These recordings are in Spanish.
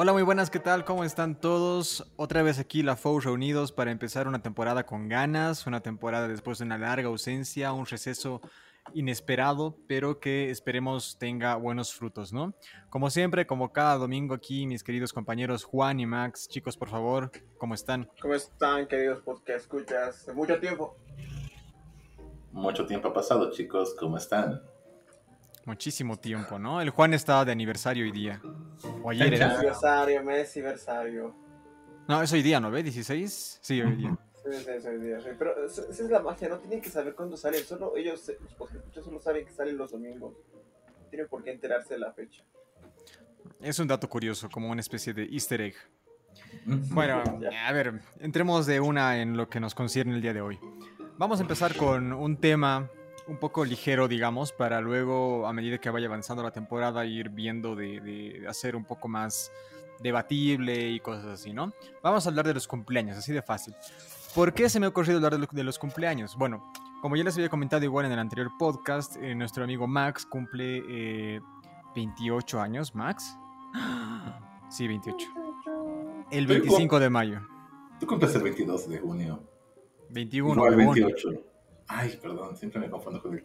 Hola, muy buenas, ¿qué tal? ¿Cómo están todos? Otra vez aquí la FOU reunidos para empezar una temporada con ganas, una temporada después de una larga ausencia, un receso inesperado, pero que esperemos tenga buenos frutos, ¿no? Como siempre, como cada domingo aquí, mis queridos compañeros Juan y Max, chicos, por favor, ¿cómo están? ¿Cómo están, queridos podcast escuchas? Mucho tiempo. Mucho tiempo ha pasado, chicos, ¿cómo están? Muchísimo tiempo, ¿no? El Juan estaba de aniversario hoy día. O ayer era. Aniversario, mes aniversario. No, es hoy día, ¿no ve? ¿16? Sí, hoy día. Sí, sí, sí, sí, sí. Pero esa es la magia, no tienen que saber cuándo salen. Solo ellos, eh, los podcast solo saben que salen los domingos. No tienen por qué enterarse de la fecha. Es un dato curioso, como una especie de easter egg. Bueno, a ver, entremos de una en lo que nos concierne el día de hoy. Vamos a empezar con un tema un poco ligero, digamos, para luego, a medida que vaya avanzando la temporada, ir viendo de, de hacer un poco más debatible y cosas así, ¿no? Vamos a hablar de los cumpleaños, así de fácil. ¿Por qué se me ha ocurrido hablar de, lo- de los cumpleaños? Bueno, como ya les había comentado igual en el anterior podcast, eh, nuestro amigo Max cumple eh, 28 años, ¿Max? Sí, 28. El Pero 25 de mayo. Tú cumples el 22 de junio. 21. No, el huevón. 28. Ay, perdón, siempre me confundo con el...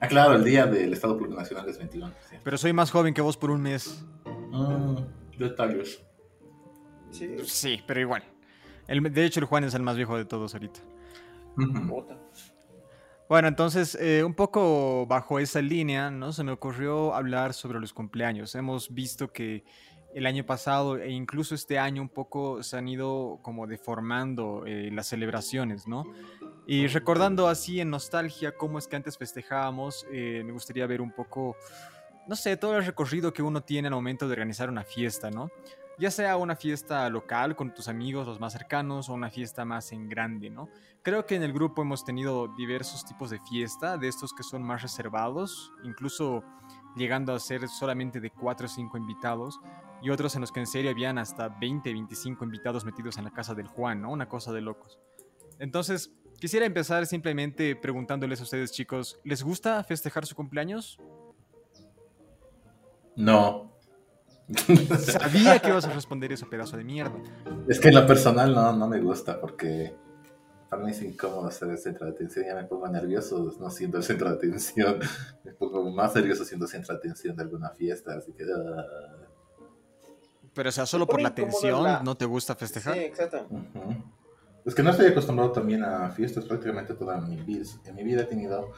Ah, claro, el día del Estado Plurinacional es 21. Sí. Pero soy más joven que vos por un mes. Mm, detalles. Sí, Sí, pero igual. El- de hecho, el Juan es el más viejo de todos ahorita. Bueno, entonces, eh, un poco bajo esa línea, ¿no? Se me ocurrió hablar sobre los cumpleaños. Hemos visto que el año pasado e incluso este año un poco se han ido como deformando eh, las celebraciones, ¿no? Y recordando así en nostalgia cómo es que antes festejábamos, eh, me gustaría ver un poco, no sé, todo el recorrido que uno tiene al momento de organizar una fiesta, ¿no? Ya sea una fiesta local con tus amigos, los más cercanos, o una fiesta más en grande, ¿no? Creo que en el grupo hemos tenido diversos tipos de fiesta, de estos que son más reservados, incluso llegando a ser solamente de 4 o 5 invitados, y otros en los que en serio habían hasta 20, 25 invitados metidos en la casa del Juan, ¿no? Una cosa de locos. Entonces, quisiera empezar simplemente preguntándoles a ustedes, chicos, ¿les gusta festejar su cumpleaños? No. Sabía que ibas a responder eso, pedazo de mierda. Es que en lo personal no, no me gusta porque para mí es incómodo ser el centro de atención. Ya me pongo nervioso no siendo el centro de atención. Me pongo más nervioso siendo centro de atención de alguna fiesta. Así que... ah. Pero, o sea, solo por la tensión, la- ¿no te gusta festejar? Sí, exacto. Es que no estoy acostumbrado también a fiestas prácticamente toda mi vida. En mi vida he tenido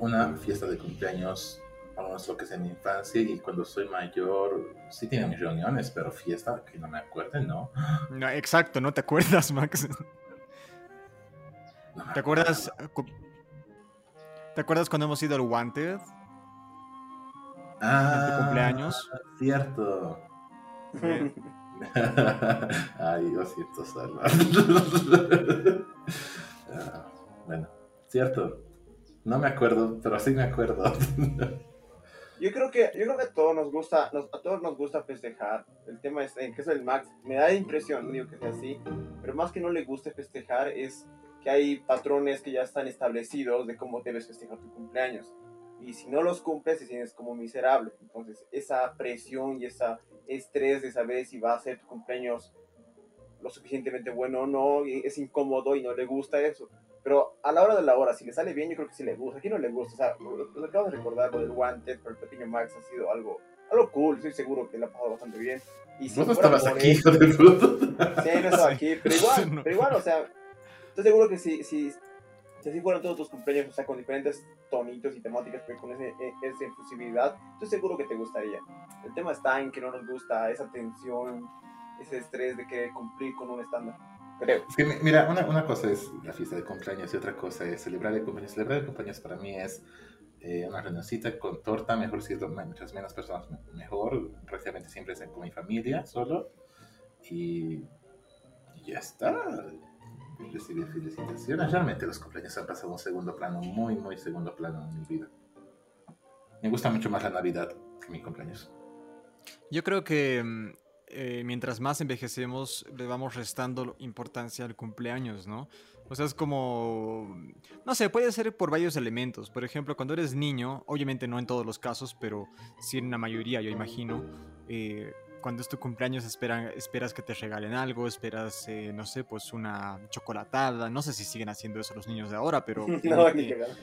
una fiesta de cumpleaños, por lo menos lo que es en mi infancia, y cuando soy mayor sí tenía mis reuniones, pero fiesta que no me acuerde, no. No, exacto, no te acuerdas, Max. No ¿Te acuerdas? cu- ¿Te acuerdas cuando hemos ido al Wanted? Ah, en tu cumpleaños? Cierto. Ay, lo siento, Salva. Bueno, cierto. No me acuerdo, pero sí me acuerdo. Yo creo que, yo creo que a todos nos gusta, nos- a todos nos gusta festejar. El tema es en que eso del Max me da la impresión, digo que sea así, pero más que no le guste festejar es que hay patrones que ya están establecidos de cómo debes festejar tu cumpleaños. Y si no los cumples, te sientes como miserable. Entonces, esa presión y ese estrés de saber si va a ser tu cumpleaños lo suficientemente bueno o no, es incómodo y no le gusta eso. Pero a la hora de la hora, si le sale bien, yo creo que sí le gusta. ¿A quién no le gusta? O sea, lo, lo acabo de recordar, lo del Wanted por el pequeño Max ha sido algo, algo cool. Estoy seguro que le ha pasado bastante bien. Y si no estabas aquí, hijo de puta. Sí, no estaba aquí, pero igual, pero igual, o sea, estoy seguro que si, si, si así fueran todos tus cumpleaños, o sea, con diferentes tonitos y temáticas, pero con ese, e- esa efusividad, estoy seguro que te gustaría. El tema está en que no nos gusta esa tensión, ese estrés de querer cumplir con un estándar, creo. Es que, mi- mira, una, una cosa es la fiesta de cumpleaños y otra cosa es celebrar el cumpleaños. Celebrar el cumpleaños para mí es eh, una reunioncita con torta, mejor si es mientras menos personas me- mejor. Prácticamente siempre es con mi familia solo. Y ya está. Recibir felicitaciones. Realmente los cumpleaños han pasado un segundo plano, muy, muy segundo plano en mi vida. Me gusta mucho más la Navidad que mi cumpleaños. Yo creo que mm, eh, mientras más envejecemos, le vamos restando importancia al cumpleaños, ¿no? O sea, es como, no sé, puede ser por varios elementos. Por ejemplo, cuando eres niño, obviamente no en todos los casos, pero sí en la mayoría, yo imagino, eh, cuando es tu cumpleaños esperan, esperas que te regalen algo, esperas, eh, no sé, pues una chocolatada. No sé si siguen haciendo eso los niños de ahora, pero No, ni cagando.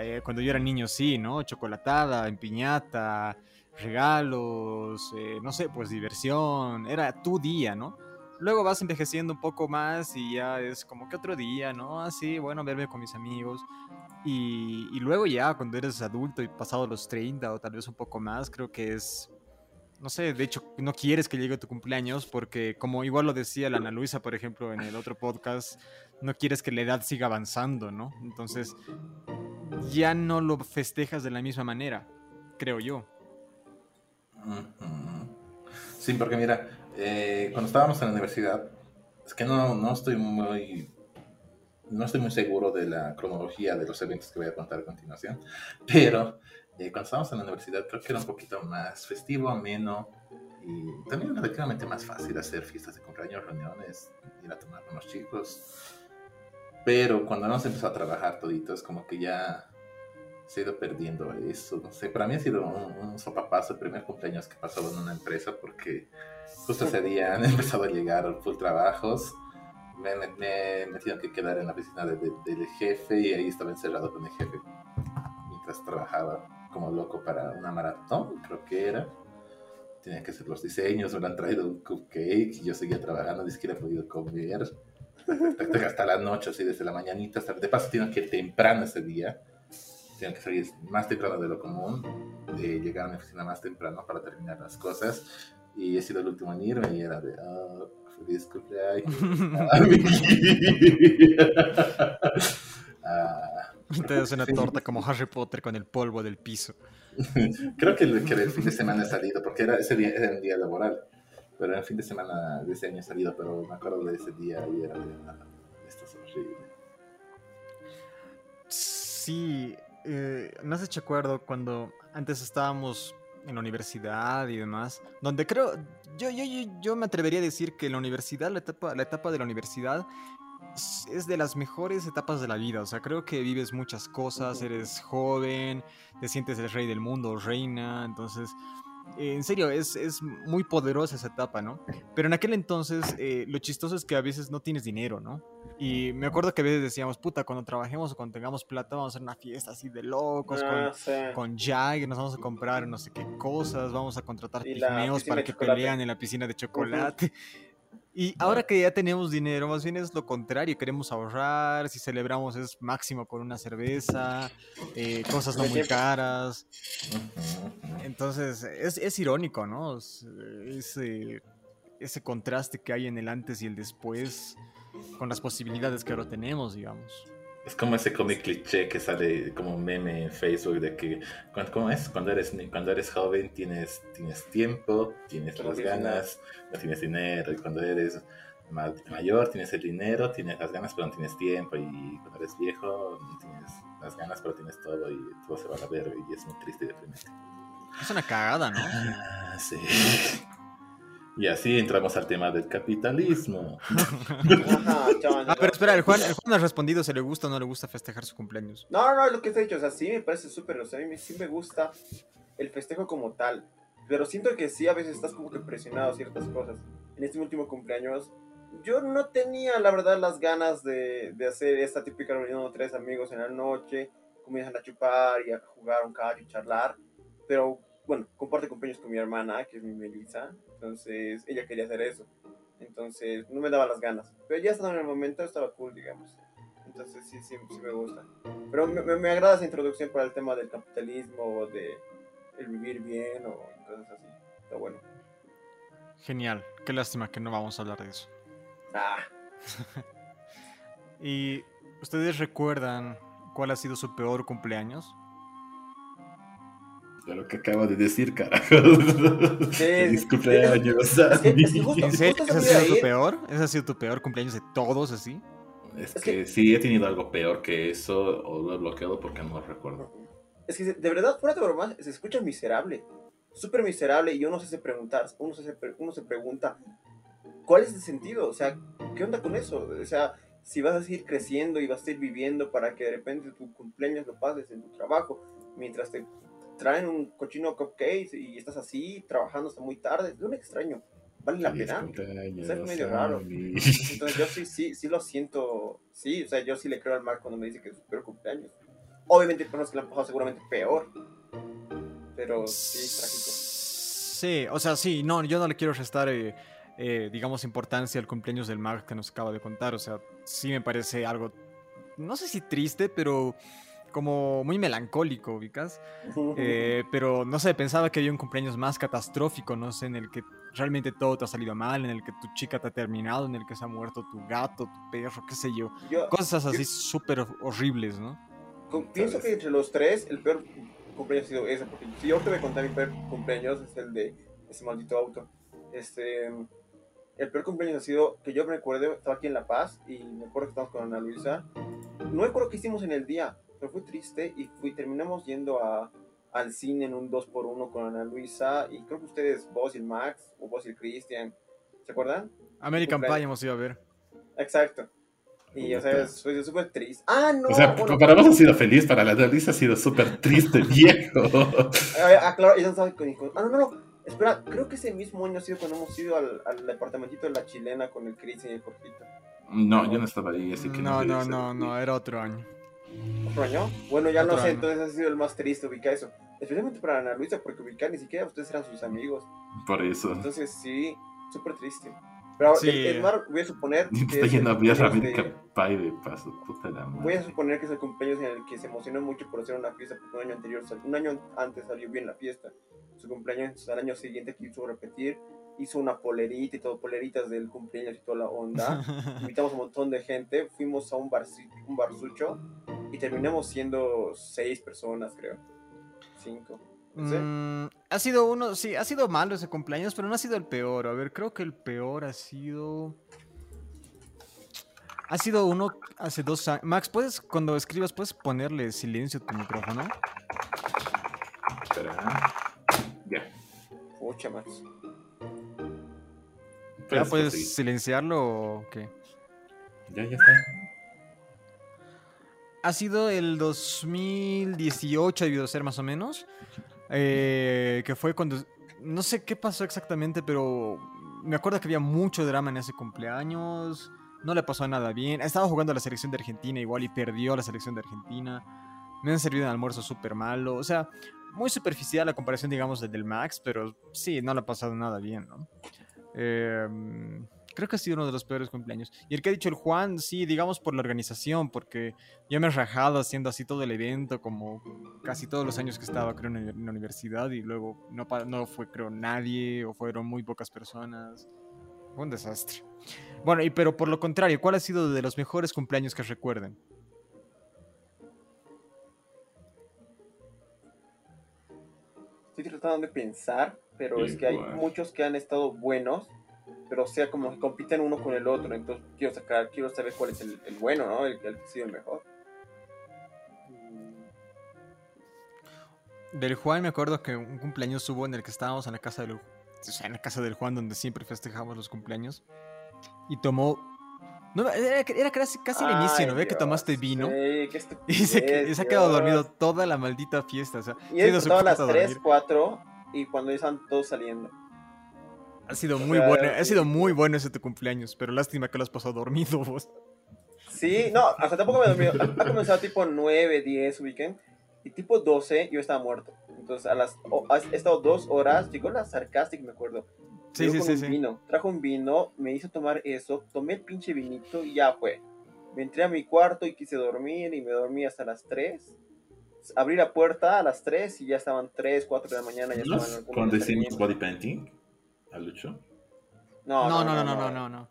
eh, cuando yo era niño sí, ¿no? Chocolatada, en piñata, regalos, eh, no sé, pues diversión. Era tu día, ¿no? Luego vas envejeciendo un poco más y ya es como que otro día, ¿no? Así, bueno, verme con mis amigos. Y, y luego ya, cuando eres adulto y pasado los 30 o tal vez un poco más, creo que es, no sé, de hecho, no quieres que llegue tu cumpleaños porque como igual lo decía la Ana Luisa, por ejemplo, en el otro podcast, no quieres que la edad siga avanzando, ¿no? Entonces, ya no lo festejas de la misma manera, creo yo. Sí, porque mira, eh, cuando estábamos en la universidad, es que no, no estoy muy no estoy muy seguro de la cronología de los eventos que voy a contar a continuación, pero eh, cuando estábamos en la universidad creo que era un poquito más festivo, ameno y también relativamente más fácil hacer fiestas de cumpleaños, reuniones, ir a tomar con los chicos. Pero cuando hemos empezado a trabajar toditos, como que ya se ha ido perdiendo eso. No sé, para mí ha sido un, sopapazo el primer cumpleaños que pasó en una empresa porque justo ese día han empezado a llegar full trabajos. Me, me, me que quedar en la oficina de- de- del jefe y ahí estaba encerrado con el jefe mientras trabajaba como loco para una maratón, creo que era. Tenía que hacer los diseños, me lo han traído un cupcake y yo seguía trabajando, ni siquiera he podido comer. Hasta la noche, así desde la mañanita. Hasta, de paso, tengo que ir temprano ese día. Tengo que salir más temprano de lo común. eh, llegar a mi oficina más temprano para terminar las cosas. Y he sido el último en irme y era de, ah, feliz cumpleaños. a mí". Ah, Te una torta como Harry Potter con el polvo del piso. creo que el, que el fin de semana he salido, porque era, ese día era un día laboral. Pero el fin de semana de ese año he salido, pero me acuerdo de ese día y era de, ah, esto es horrible. Sí, eh, me has hecho acuerdo cuando antes estábamos en la universidad y demás, donde creo, yo, yo, yo, yo me atrevería a decir que la universidad, la etapa, la etapa de la universidad es- de las mejores etapas de la vida, o sea, creo que vives muchas cosas, eres joven, te sientes el rey del mundo, reina, entonces... eh, En serio, es, es muy poderosa esa etapa, ¿no? Pero en aquel entonces, eh, lo chistoso es que a veces no tienes dinero, ¿no? Y me acuerdo que a veces decíamos, puta, cuando trabajemos o cuando tengamos plata, vamos a hacer una fiesta así de locos, Ah, sí. con, con Jagger, nos vamos a comprar no sé qué cosas, vamos a contratar pigmeos para que chocolate. pelean en la piscina de chocolate. Y ahora que ya tenemos dinero, más bien es lo contrario, queremos ahorrar, si celebramos es máximo con una cerveza, eh, cosas no De muy caras. Entonces, es, es irónico, ¿no? Es- Ese, ese contraste que hay en el antes y el después con las posibilidades que ahora tenemos, digamos. Es como ese cómic cliché que sale como un meme en Facebook de que, ¿cómo es? Cuando eres, cuando eres joven tienes, tienes tiempo, tienes las ganas, no tienes dinero. Y cuando eres ma- mayor tienes el dinero, tienes las ganas, pero no tienes tiempo. Y cuando eres viejo no tienes las ganas, pero tienes todo y todo se va a la verga y es muy triste y deprimente. Es una cagada, ¿no? Ah, sí. Y así entramos al tema del capitalismo. Ajá, chaval, Ah, pero no. espera, el Juan, el Juan ha respondido si le gusta o no le gusta festejar su cumpleaños. No, no, lo que te he dicho, o sea, sí me parece súper, o sea, a mí sí me gusta el festejo como tal, pero siento que sí, a veces estás como que presionado a ciertas cosas. En este último cumpleaños, yo no tenía, la verdad, las ganas de, de hacer esta típica reunión de tres amigos en la noche, comienzan a chupar y a jugar un caballo y charlar, pero bueno, comparte cumpleaños con mi hermana, que es mi Melissa, entonces ella quería hacer eso, entonces no me daba las ganas, pero ya estaba en el momento, estaba cool, digamos. Entonces sí, sí, sí me gusta. Pero me, me- me agrada esa introducción para el tema del capitalismo o de el vivir bien o cosas así. Está bueno. Genial, qué lástima que no vamos a hablar de eso. Ah, ¿Y ustedes recuerdan cuál ha sido su peor cumpleaños? De lo que acabo de decir, carajo. Sí, justo ¿Ese se ha sido tu ir. peor? ¿Ese ha sido tu peor cumpleaños de todos así? Es Es que sí, he tenido algo peor que eso, o lo he bloqueado porque no recuerdo. es que de verdad, fuera de broma, se escucha miserable. Súper miserable y uno se hace preguntar, uno se, pre- uno se pregunta, ¿cuál es el sentido? O sea, ¿qué onda con eso? O sea, si vas a seguir creciendo y vas a seguir viviendo para que de repente tu cumpleaños lo pases en tu trabajo, mientras te traen un cochino cupcake y estás así, trabajando hasta muy tarde. Es un extraño. Vale la pena. Es medio raro. Entonces yo sí, sí, sí lo siento. Sí, o sea, yo sí le creo al Mark cuando me dice que es su peor cumpleaños. Obviamente hay personas que lo han pasado seguramente peor. Pero sí, trágico. Sí, o sea, sí, no, yo no le quiero restar, eh, eh, digamos, importancia al cumpleaños del Mark que nos acaba de contar. O sea, sí me parece algo, no sé si triste, pero como muy melancólico, ubicas. Eh, pero no sé, pensaba que había un cumpleaños más catastrófico, no sé, en el que realmente todo te ha salido mal, en el que tu chica te ha terminado, en el que se ha muerto tu gato, tu perro, qué sé yo. Cosas así súper horribles, ¿no? pienso que entre los tres, el peor cumpleaños ha sido ese, porque si yo te voy a contar mi peor cumpleaños, es el de ese maldito auto. Este, el peor cumpleaños ha sido que yo me recuerdo, estaba aquí en La Paz y me acuerdo que estábamos con Ana Luisa. No me acuerdo qué hicimos en el día, pero fue triste y fui, terminamos yendo a, al cine en un 2x1 con Ana Luisa y creo que ustedes, vos y el Max, o vos y el Cristian, ¿se acuerdan? American Pie hemos ido a ver. Exacto. Y, o sea, fue súper triste. Ah, no. O sea, para vos ha sido feliz, para la Luisa ha sido súper triste, viejo. ah, claro, ella no con Ah, no, no, no. Espera, creo que ese mismo año ha sido cuando hemos ido al, al departamentito de la chilena con el Cristian y el Jorgito. No, yo no estaba ahí, así que no. No, no, no, no, era otro año. ¿Otro año? Bueno, ya no sé, entonces ha sido el más triste ubicar eso. Especialmente para Ana Luisa, porque ubicar ni siquiera ustedes eran sus amigos. Por eso. Entonces sí, súper triste. Pero sí. el, voy a suponer. Que está yendo a de paso, puta la madre. Voy a suponer que es el cumpleaños en el que se emocionó mucho por hacer una fiesta, porque un año anterior, un año antes salió bien la fiesta. Su cumpleaños al año siguiente quiso repetir hizo una polerita y todo, poleritas del cumpleaños y toda la onda. Invitamos a un montón de gente, fuimos a un, bar, un barzucho y terminamos siendo seis personas, creo. Cinco. Mm, ha sido uno, sí, ha sido malo ese cumpleaños, pero no ha sido el peor. A ver, creo que el peor ha sido. Ha sido uno hace dos años. Max, ¿puedes, cuando escribas, puedes ponerle silencio a tu micrófono? Espera. Ya. Mucha Max. ¿Ya puedes silenciarlo o qué? Ya, ya está. Ha sido el 2018, ha debido ser más o menos. Eh, que fue cuando. No sé qué pasó exactamente, pero me acuerdo que había mucho drama en ese cumpleaños. No le pasó nada bien. Estaba jugando a la selección de Argentina igual y perdió la selección de Argentina. Me han servido un almuerzo súper malo. O sea, muy superficial la comparación, digamos, del Max, pero sí, no le ha pasado nada bien, ¿no? Em, creo que ha sido uno de los peores cumpleaños. Y el que ha dicho el Juan, sí, digamos por la organización, porque yo me he rajado haciendo así todo el evento, como casi todos los años que estaba, creo, en la universidad, y luego no, no fue, creo, nadie, o fueron muy pocas personas. Fue un desastre. Bueno, y pero por lo contrario, ¿cuál ha sido de los mejores cumpleaños que recuerden? Estoy tratando de pensar pero es que hay muchos que han estado buenos, pero o sea, como que compiten uno con el otro, entonces quiero sacar, quiero saber cuál es el, el bueno, ¿no? El, que ha sido el mejor. Del Juan me acuerdo que un cumpleaños hubo en el que estábamos en la casa del, o sea, en la casa del Juan donde siempre festejamos los cumpleaños y tomó no, era, era, casi, casi el inicio, ¿no? Ve que tomaste vino. Sí, y se, se, ha quedado dormido toda la maldita fiesta. O sea, y él a las 3, 4 y cuando ya están todos saliendo. Ha sido muy bueno, ha sido muy bueno ese tu cumpleaños, pero lástima que lo has pasado dormido vos. Sí, no, hasta tampoco me he dormido. Ha comenzado tipo 9, 10 weekend y tipo 12 yo estaba muerto. Entonces a las he estado dos horas, llegó la Sarcastic me acuerdo. Sí, sí, sí, Vino. Trajo un vino, me hizo tomar eso, tomé el pinche vinito y ya fue. Me entré a mi cuarto y quise dormir y me dormí hasta las 3 abrí la puerta a las 3 y ya estaban 3, 4 de la mañana. Ya ¿No estaban cuando decimos body painting? ¿A Lucho? No, no, no, no, no, no. no,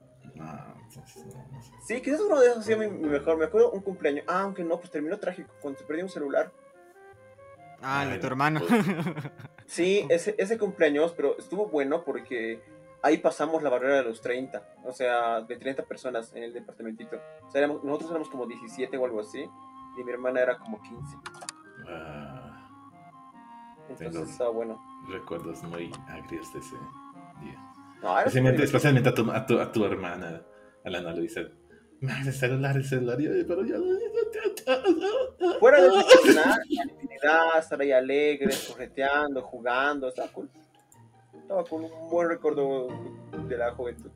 Sí, quizás uno de esos ha sido mi, mejor. Me acuerdo un cumpleaños. Ah, aunque no, pues terminó trágico cuando se perdió un celular. Ah, el de tu hermano. Pues. sí, ese, ese cumpleaños, pero estuvo bueno porque ahí pasamos la barrera de los 30. O sea, de 30 personas en el departamentito. O sea, nosotros éramos como 17 o algo así. Y mi hermana era como 15. Ah, Entonces estaba bueno. Recuerdos muy agrios de ese día. especialmente, especialmente a, tu, a, tu, a, tu, hermana, a la Ana Luisa. El celular, el celular, pero ya... Fuera de la actividad, estar ahí alegre, correteando, jugando, estaba cool. Estaba con un buen recuerdo de la juventud.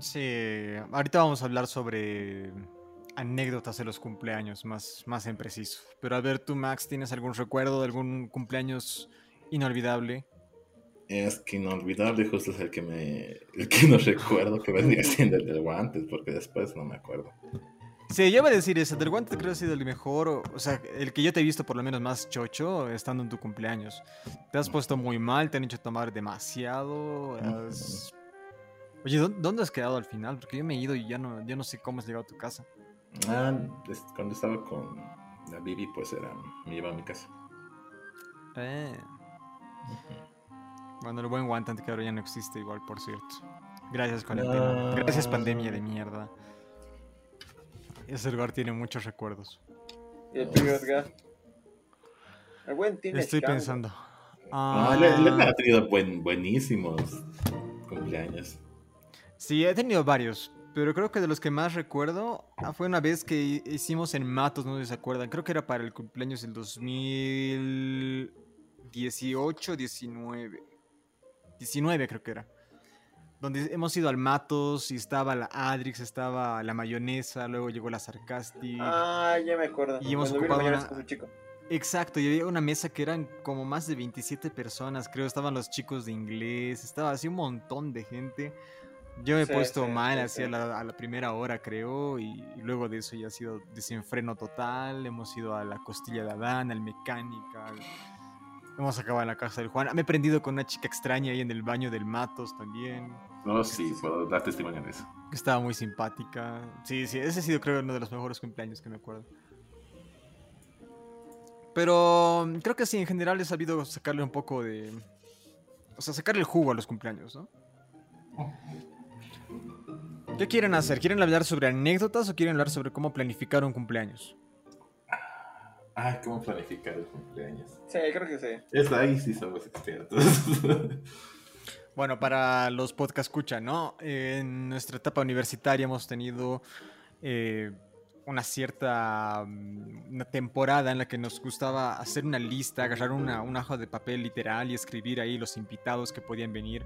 Sí, ahorita vamos a hablar sobre anécdotas de los cumpleaños, más, más en preciso. Pero a ver, tú, Max, ¿tienes algún recuerdo de algún cumpleaños inolvidable? Es que inolvidable justo es el que me el que no recuerdo que vendría siendo el del guantes, porque después no me acuerdo. Sí, yo iba a decir eso, el del guantes creo que ha sido el mejor, o, o sea, el que yo te he visto por lo menos más chocho estando en tu cumpleaños. Te has puesto muy mal, te han hecho tomar demasiado. has- Oye, ¿dó- ¿dónde has quedado al final? Porque yo me he ido y ya no, ya no sé cómo has llegado a tu casa. Ah, cuando estaba con la Bibi, pues era, me llevaba a mi casa. Eh. Bueno, el buen guantante que ahora ya no existe igual, por cierto. Gracias, cuarentena. Gracias, pandemia de mierda. Ese lugar tiene muchos recuerdos. Y el tuyo, Edgar. El buen tiene Estoy escándalo. pensando. Ah, le, le Ah, ha tenido buen, buenísimos cumpleaños. sí, he tenido varios. Pero creo que de los que más recuerdo ah, fue una vez que hi- hicimos en Matos, no sé si se acuerdan. Creo que era para el cumpleaños del 2018, 19. 19 creo que era. Donde hemos ido al Matos y estaba la Adrix, estaba la mayonesa, luego llegó la Sarcastic. Ah, ya me acuerdo. Y hemos ocupado una- con su chico. Exacto, y había una mesa que eran como más de 27 personas, creo, estaban los chicos de inglés, estaba así un montón de gente. Yo me he Sí, puesto sí, mal sí, así sí. A, la, a la primera hora, creo, y, y luego de eso ya ha sido desenfreno total. Hemos ido a la costilla de Adán, al mecánica, al- hemos acabado en la casa del Juan. Me he prendido con una chica extraña ahí en el baño del Matos también, No, sí, puedo dar testimonio de eso. que estaba muy simpática. Sí, sí, ese ha sido creo uno de los mejores cumpleaños que me acuerdo. Pero mm, creo que sí, en general he sabido sacarle un poco de... O sea, sacarle el jugo a los cumpleaños, ¿no? ¿Qué quieren hacer? ¿Quieren hablar sobre anécdotas o quieren hablar sobre cómo planificar un cumpleaños? Ay, ¿cómo planificar el cumpleaños? Sí, creo que sí. Es ahí sí somos expertos. Bueno, para los podcast escucha, ¿no? En nuestra etapa universitaria hemos tenido eh, una cierta mm, una temporada en la que nos gustaba hacer una lista, agarrar una, una hoja de papel literal y escribir ahí los invitados que podían venir.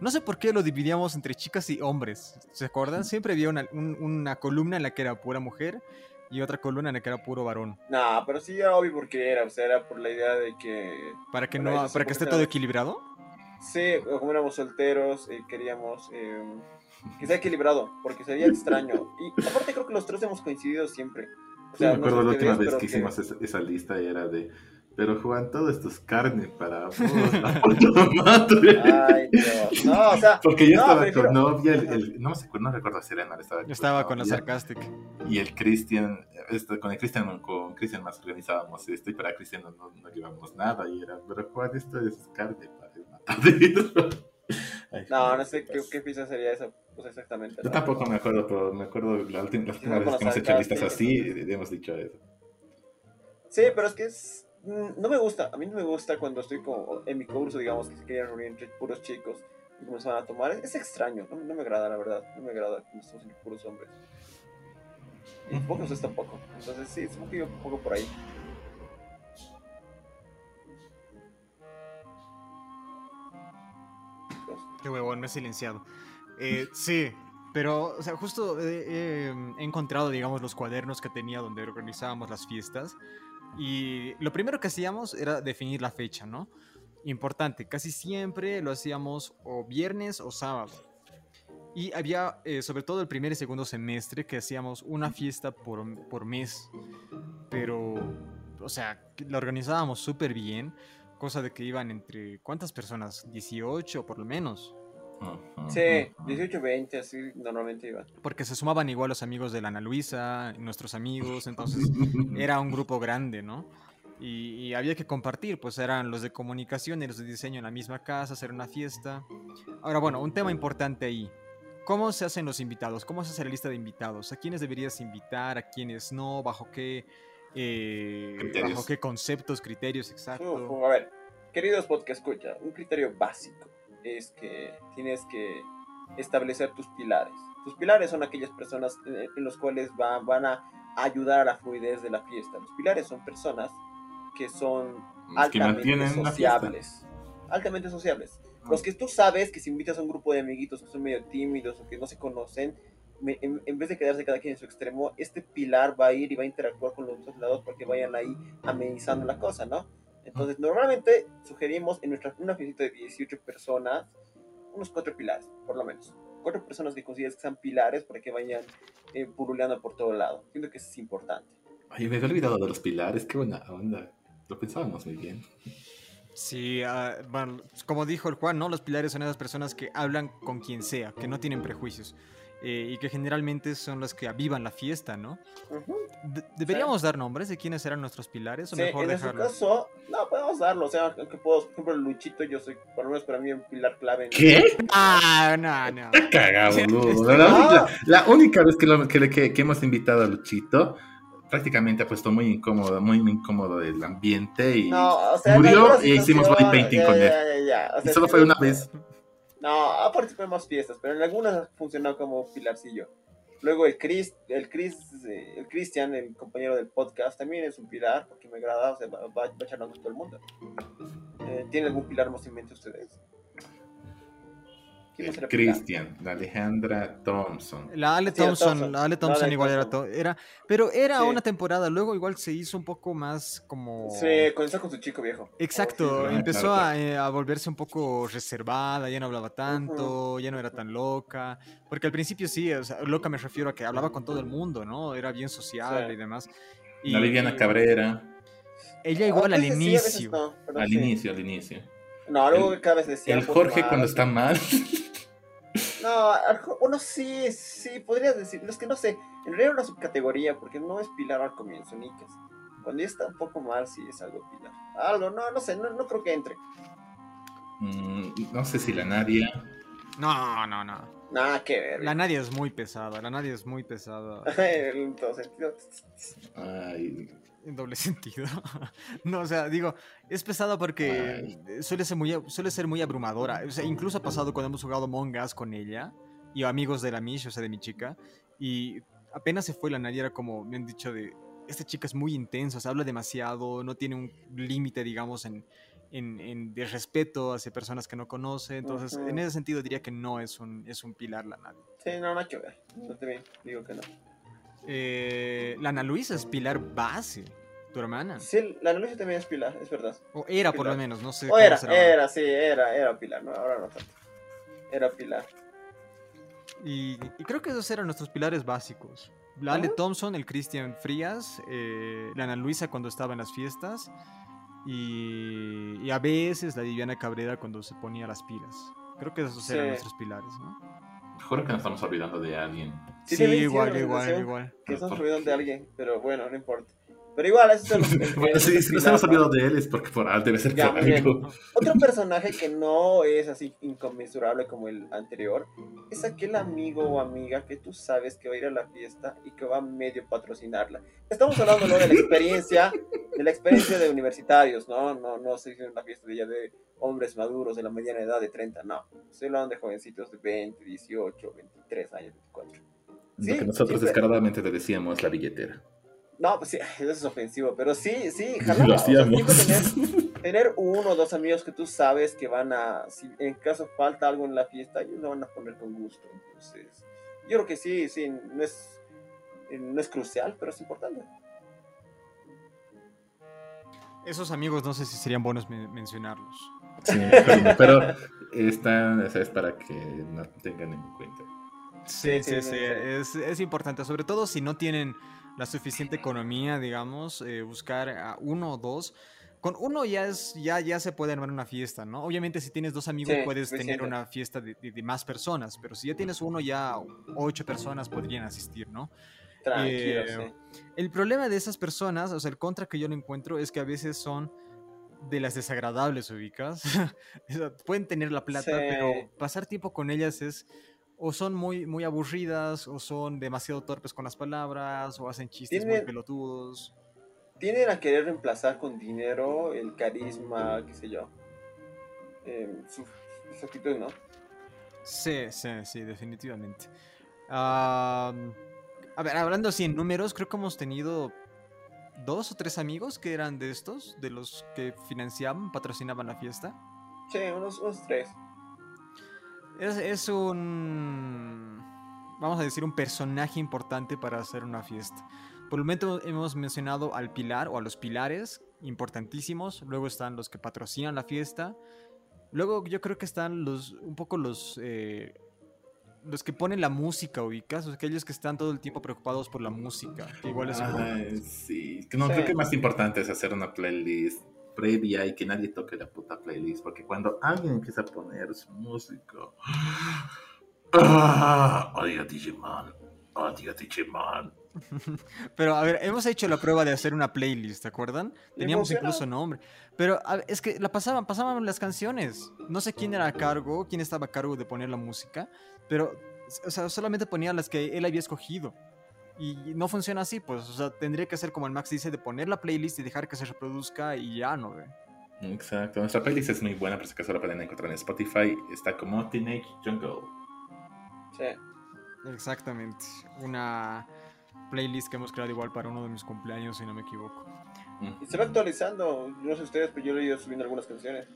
No sé por qué lo dividíamos entre chicas y hombres. ¿Se acuerdan? Siempre había una, un- una columna en la que era pura mujer y otra columna en la que era puro varón. No, pero sí era obvio porque era. O sea, era por la idea de que. Para que, no, para que esté todo equilibrado. Sí, como éramos solteros, eh, queríamos eh, que sea equilibrado, porque sería extraño. Y aparte creo que los tres hemos coincidido siempre. O Sí, me no acuerdo sé la última vez que hicimos esa, esa lista y era de, pero Juan, todo esto es carne para vos, la puta madre. Ay, Dios. No, o sea, Porque yo no, estaba prefiero- con novia, el, el- no, me acuerdo, no recuerdo si era Ana, estaba, Yo estaba con la sarcastic. Y el Cristian, este, con el Cristian, con Cristian más organizábamos esto y para Cristian no, no, no llevamos nada y era, pero Juan, esto es carne para el matadero. Ay, no, no sé qué qué, pasa. qué pieza sería eso, pues exactamente. Yo ¿no? tampoco me acuerdo, pero me acuerdo la última, la última vez que hemos hecho listas así, hemos dicho eso. Sí, pero es que es. mm, No me gusta, a mí no me gusta cuando estoy como en mi curso, digamos, que se querían reunir entre puros chicos y comenzaban a tomar. Es, es extraño, no, no me agrada, la verdad. No me agrada cuando estamos entre puros hombres. Y que ustedes tampoco. Entonces, sí, supongo que yo un poco por ahí. Qué huevón, me he silenciado. Eh, sí, pero, o sea, justo eh, eh, he encontrado, digamos, los cuadernos que tenía donde organizábamos las fiestas. Y lo primero que hacíamos era definir la fecha, ¿no? Importante, casi siempre lo hacíamos o viernes o sábado. Y había, eh, sobre todo el primer y segundo semestre, que hacíamos una fiesta por, por mes. Pero, o sea, la organizábamos súper bien. Cosa de que iban entre, ¿cuántas personas? 18 por lo menos. Sí, ujú. 18, 20, así normalmente iba. Porque se sumaban igual los amigos de la Ana Luisa, nuestros amigos, entonces era un grupo grande, ¿no? Y, y había que compartir, pues eran los de comunicación y los de diseño en la misma casa, hacer una fiesta. Ahora, bueno, un tema importante ahí. ¿Cómo se hacen los invitados? ¿Cómo se hace la lista de invitados? ¿A quiénes deberías invitar? ¿A quiénes no? ¿Bajo qué, eh. ¿bajo qué conceptos, criterios? Exacto. fu, a ver, queridos podcast escucha, un criterio básico es que tienes que establecer tus pilares. Tus pilares son aquellas personas en, en los cuales va- van a ayudar a la fluidez de la fiesta. Los pilares son personas que son Los que altamente fiesta. sociables. Altamente sociables. Los que tú sabes que si invitas a un grupo de amiguitos que son medio tímidos o que no se conocen, me- en, en vez de quedarse cada quien en su extremo, este pilar va a ir y va a interactuar con los otros lados para que vayan ahí amenizando la cosa, ¿no? Entonces, normalmente sugerimos en nuestra una fiesta de 18 personas, unos cuatro pilares, por lo menos. Cuatro personas que consideres que sean pilares para que vayan eh, pululeando por todo lado. Siento que eso es importante. Ay, me había olvidado de los pilares, qué buena onda. Lo pensábamos muy bien. Sí, ah, bueno, como dijo el Juan, ¿no? Los pilares son esas personas que hablan con quien sea, que no tienen prejuicios. Eh, y que generalmente son las que avivan la fiesta, ¿no? Ujú. De- ¿Deberíamos dar nombres de quiénes eran nuestros pilares o Sí, mejor en su dejarlo? caso, no, podemos darlo. O sea, aunque puedo, por ejemplo, Luchito, yo soy, por lo menos para mí, un pilar clave. en- ¿Qué? Ah, no, no. Cagado, boludo. La, única, la única vez que, lo- que, que- que hemos invitado a Luchito, prácticamente ha puesto muy incómodo, muy incómodo el ambiente y No, o sea, murió en algunas y hicimos body painting ya, con él. ya, ya, o Y sea, solo sí, fue una vez. No, ha participado en más fiestas, pero en algunas ha funcionado como pilarcillo. Luego el Chris, el Chris, eh, el Christian, el compañero del podcast, también es un pilar, porque me agrada, o sea, va, va, charlando todo el mundo. Eh, ¿Tiene algún pilar más en ustedes? Cristian, la Alejandra Thompson. La Ale Thompson, Thompson. la Ale Thompson igual era, era, pero era Sí. una temporada, luego igual se hizo un poco más como... Sí, comenzó con su chico viejo. Exacto, Oh, sí, empezó Claro, a, eh, a volverse un poco reservada, ya no hablaba tanto, ya no era tan loca, porque al principio sí, o sea, loca me refiero a que hablaba con todo el mundo, ¿no? Era bien sociable Sí. y demás. La Viviana Cabrera, Ella igual A al veces inicio. al sí. inicio, al inicio. No, luego El- cada vez decía. El Jorge cuando está mal. No, bueno, sí, sí, podrías decir. Es que no sé, en realidad una subcategoría, porque no es pilar al comienzo, ni que es. Cuando ya está un poco mal, sí es algo pilar. Algo, no, no sé, no, no creo que entre. Mm, no sé si la Nadia. No, no, no. Nada que ver. La Nadia es muy pesada, la Nadia es muy pesada en todo sentido. Ay, en doble sentido. no, o sea, digo, es pesada porque suele ser muy, suele ser muy abrumadora. O sea, incluso ha pasado cuando hemos jugado Mongas con ella y amigos de la Mish, o sea, de mi chica, y apenas se fue la Nadia, era como, me han dicho de, esta chica es muy intensa, o sea, habla demasiado, no tiene un límite, digamos, en, en, en- de respeto hacia personas que no conoce. Entonces, en ese sentido diría que no es un, es un pilar la Nadia. Sí, no, nada que ver. No digo que no. Eh, la Ana Luisa es pilar base, tu hermana. Sí, la Luisa también es pilar, es verdad. O era por lo menos, no sé. O era, será ahora. era, sí, era, era pilar, no, ahora no tanto. Era pilar. Y, y creo que esos eran nuestros pilares básicos. La Ale. Thompson, el Cristian Frías, eh, la Ana Luisa cuando estaba en las fiestas y, y a veces la Viviana Cabrera cuando se ponía las pilas. Creo que esos eran nuestros pilares, ¿no? juro que nos estamos olvidando de alguien. Sí, Sí, igual, igual, igual. Que ¿Por ruidos de alguien, pero bueno, no importa. Pero igual, eso es el, el- Bueno, sí, si nos hemos olvidado de él es porque por, debe ser Ya, por algo. Otro personaje que no es así inconmensurable como el anterior es aquel amigo o amiga que tú sabes que va a ir a la fiesta y que va a medio patrocinarla. Estamos hablando ¿no? de la experiencia, de la experiencia de universitarios, ¿no? No, no estoy diciendo una fiesta de ya de hombres maduros de la mediana edad de 30, no. Estoy hablando de jovencitos de 20, 18, 23 años, 24. Lo que nosotros descaradamente le decíamos la billetera. No, pues sí, eso es ofensivo, pero sí, sí, jalaba, Lo o sea, hacíamos. siempre tener, tener uno o dos amigos que tú sabes que van a, si en caso falta algo en la fiesta, ellos lo van a poner con gusto. Entonces, yo creo que sí, sí, no es, no es crucial, pero es importante. Esos amigos no sé si serían buenos men- mencionarlos. Sí, pero, pero están, o sea, es para que no tengan en cuenta. Sí, sí, sí, sí. Es, es importante, sobre todo si no tienen la suficiente economía, digamos, eh, buscar a uno o dos. Con uno ya es ya ya se puede armar una fiesta, ¿no? Obviamente si tienes dos amigos Sí, puedes tener una fiesta de, de- de más personas, pero si ya tienes uno ya ocho personas podrían asistir, ¿no? Tranquilo, Eh, sí. El problema de esas personas, o sea, el contra que yo le encuentro es que a veces son de las desagradables ubicas. O sea, Pueden tener la plata, Sí. pero pasar tiempo con ellas es o son muy muy aburridas o son demasiado torpes con las palabras o hacen chistes muy pelotudos. Tienden a querer reemplazar con dinero el carisma, qué sé yo, eh, su, su actitud, ¿no? Sí, sí, sí, definitivamente. a ver, hablando así en números, creo que hemos tenido dos o tres amigos que eran de estos, de los que financiaban, patrocinaban la fiesta. Sí, unos, tres. Es, un, vamos a decir, un personaje importante para hacer una fiesta. Por el momento hemos mencionado al pilar o a los pilares, importantísimos. Luego están los que patrocinan la fiesta. Luego yo creo que están los, un poco los, eh, los que ponen la música, ubicas, o aquellos que están todo el tiempo preocupados por la música. igual es sí. No, creo que más importante es hacer una playlist previa y que nadie toque la puta playlist, porque cuando alguien empieza a poner su música, ¡Ah! odio Digimon, odio Digimon. Pero a ver, hemos hecho la prueba de hacer una playlist, ¿te acuerdan? Teníamos incluso nombre. Pero es que la pasaban, pasaban las canciones. No sé quién era a cargo, quién estaba a cargo de poner la música, pero o sea, solamente ponía las que él había escogido. Y no funciona así, pues, o sea, tendría que ser como el Max dice, de poner la playlist y dejar que se reproduzca y ya, ¿no? Ve? Exacto, nuestra playlist es muy buena, por si acaso la pueden encontrar en Spotify, está como Teenage Jungle. Sí. Exactamente, una playlist que hemos creado igual para uno de mis cumpleaños, si no me equivoco. Y se va actualizando, no sé ustedes, pero yo le he ido subiendo algunas canciones.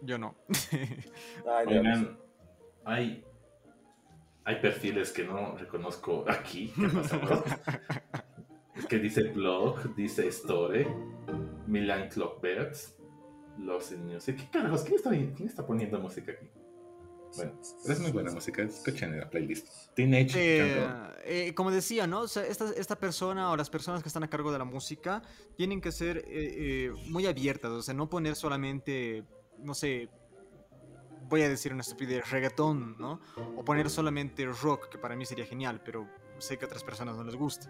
Yo no. Ay, Oigan, hay, hay perfiles que no reconozco aquí. es que dice blog, dice story, Milan Clockbirds, Los Music. ¿Qué carajos? ¿Quién está, ¿Quién está poniendo música aquí? Bueno, es muy buena música, escuchen en la playlist. Teenage eh, eh, Como decía, ¿no? O sea, esta, esta, persona o las personas que están a cargo de la música tienen que ser eh, muy abiertas, o sea, no poner solamente, no sé, voy a decir una estupidez, reggaetón, ¿no? O poner solamente rock, que para mí sería genial, pero sé que a otras personas no les gusta.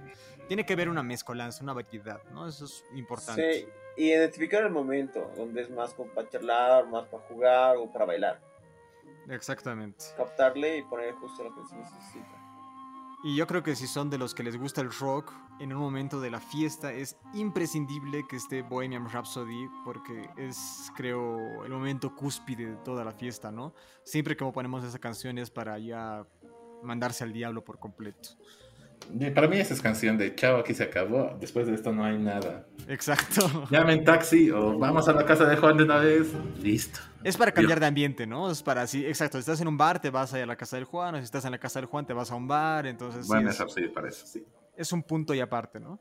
Tiene que haber una mezcolanza, una variedad, ¿no? Eso es importante. Sí, y identificar el momento, donde es más para charlar, más para jugar o para bailar. Exactamente. Captarle y poner justo lo que se necesita. Y yo creo que si son de los que les gusta el rock, en un momento de la fiesta es imprescindible que esté Bohemian Rhapsody porque es, creo, el momento cúspide de toda la fiesta, ¿no? Siempre que ponemos esa canción es para ya mandarse al diablo por completo. Para mí esa es canción de chao, aquí se acabó, después de esto no hay nada. Exacto. Llamen taxi o vamos a la casa de Juan de una vez, listo. Es para cambiar de ambiente, ¿no? Es para así, exacto, si estás en un bar te vas a, la casa del Juan, o si estás en la casa del Juan te vas a un bar, entonces... Bueno, es, sí, para eso, sí. Es un punto y aparte, ¿no?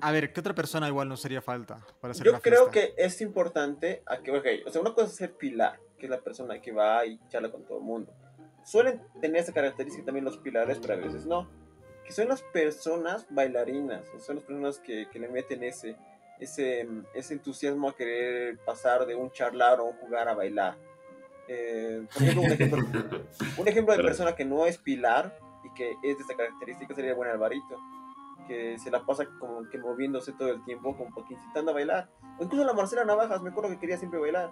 A ver, ¿qué otra persona igual nos sería falta para hacer Yo creo que es importante, a que, okay, o sea, una cosa es ser pilar, que es la persona que va y charla con todo el mundo suelen tener esa característica también los pilares, pero a veces no. Que son las personas bailarinas, son las personas que, que le meten ese, ese, ese, entusiasmo a querer pasar de un charlar o un jugar a bailar. Eh, por ejemplo, un ejemplo, un ejemplo de persona que no es pilar y que es de esta característica sería el buen Alvarito, que se la pasa como que moviéndose todo el tiempo, como que incitando a bailar. O incluso la Marcela Navajas, me acuerdo que quería siempre bailar.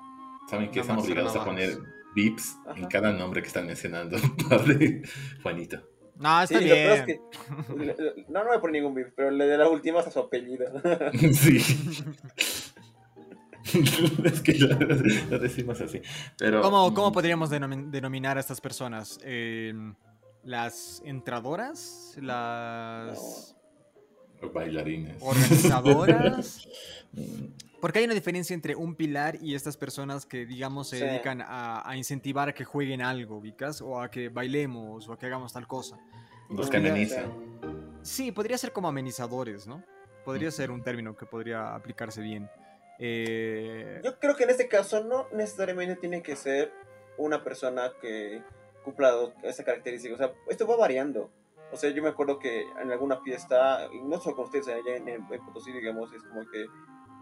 ¿Saben que están obligados a poner bips en cada nombre que están mencionando padre Juanito. No, está bien. Que, no, no voy a poner ningún bip, pero le de la última hasta su apellido. sí. es que lo, decimos así. Pero, ¿Cómo, ¿Cómo, podríamos denominar a estas personas? Eh, ¿Las entradoras? ¿Las bailarines? ¿Organizadoras? Porque hay una diferencia entre un pilar y estas personas que, digamos, se dedican a, incentivar a que jueguen algo, ¿vicas? O a que bailemos o a que hagamos tal cosa. Los que amenizan. Sí, podría ser como amenizadores, ¿no? Podría ser un término que podría aplicarse bien. Eh, Yo creo que en este caso no necesariamente tiene que ser una persona que cumpla esa característica. O sea, esto va variando. O sea, yo me acuerdo que en alguna fiesta, no solo con ustedes, allá en, en Potosí, digamos, es como que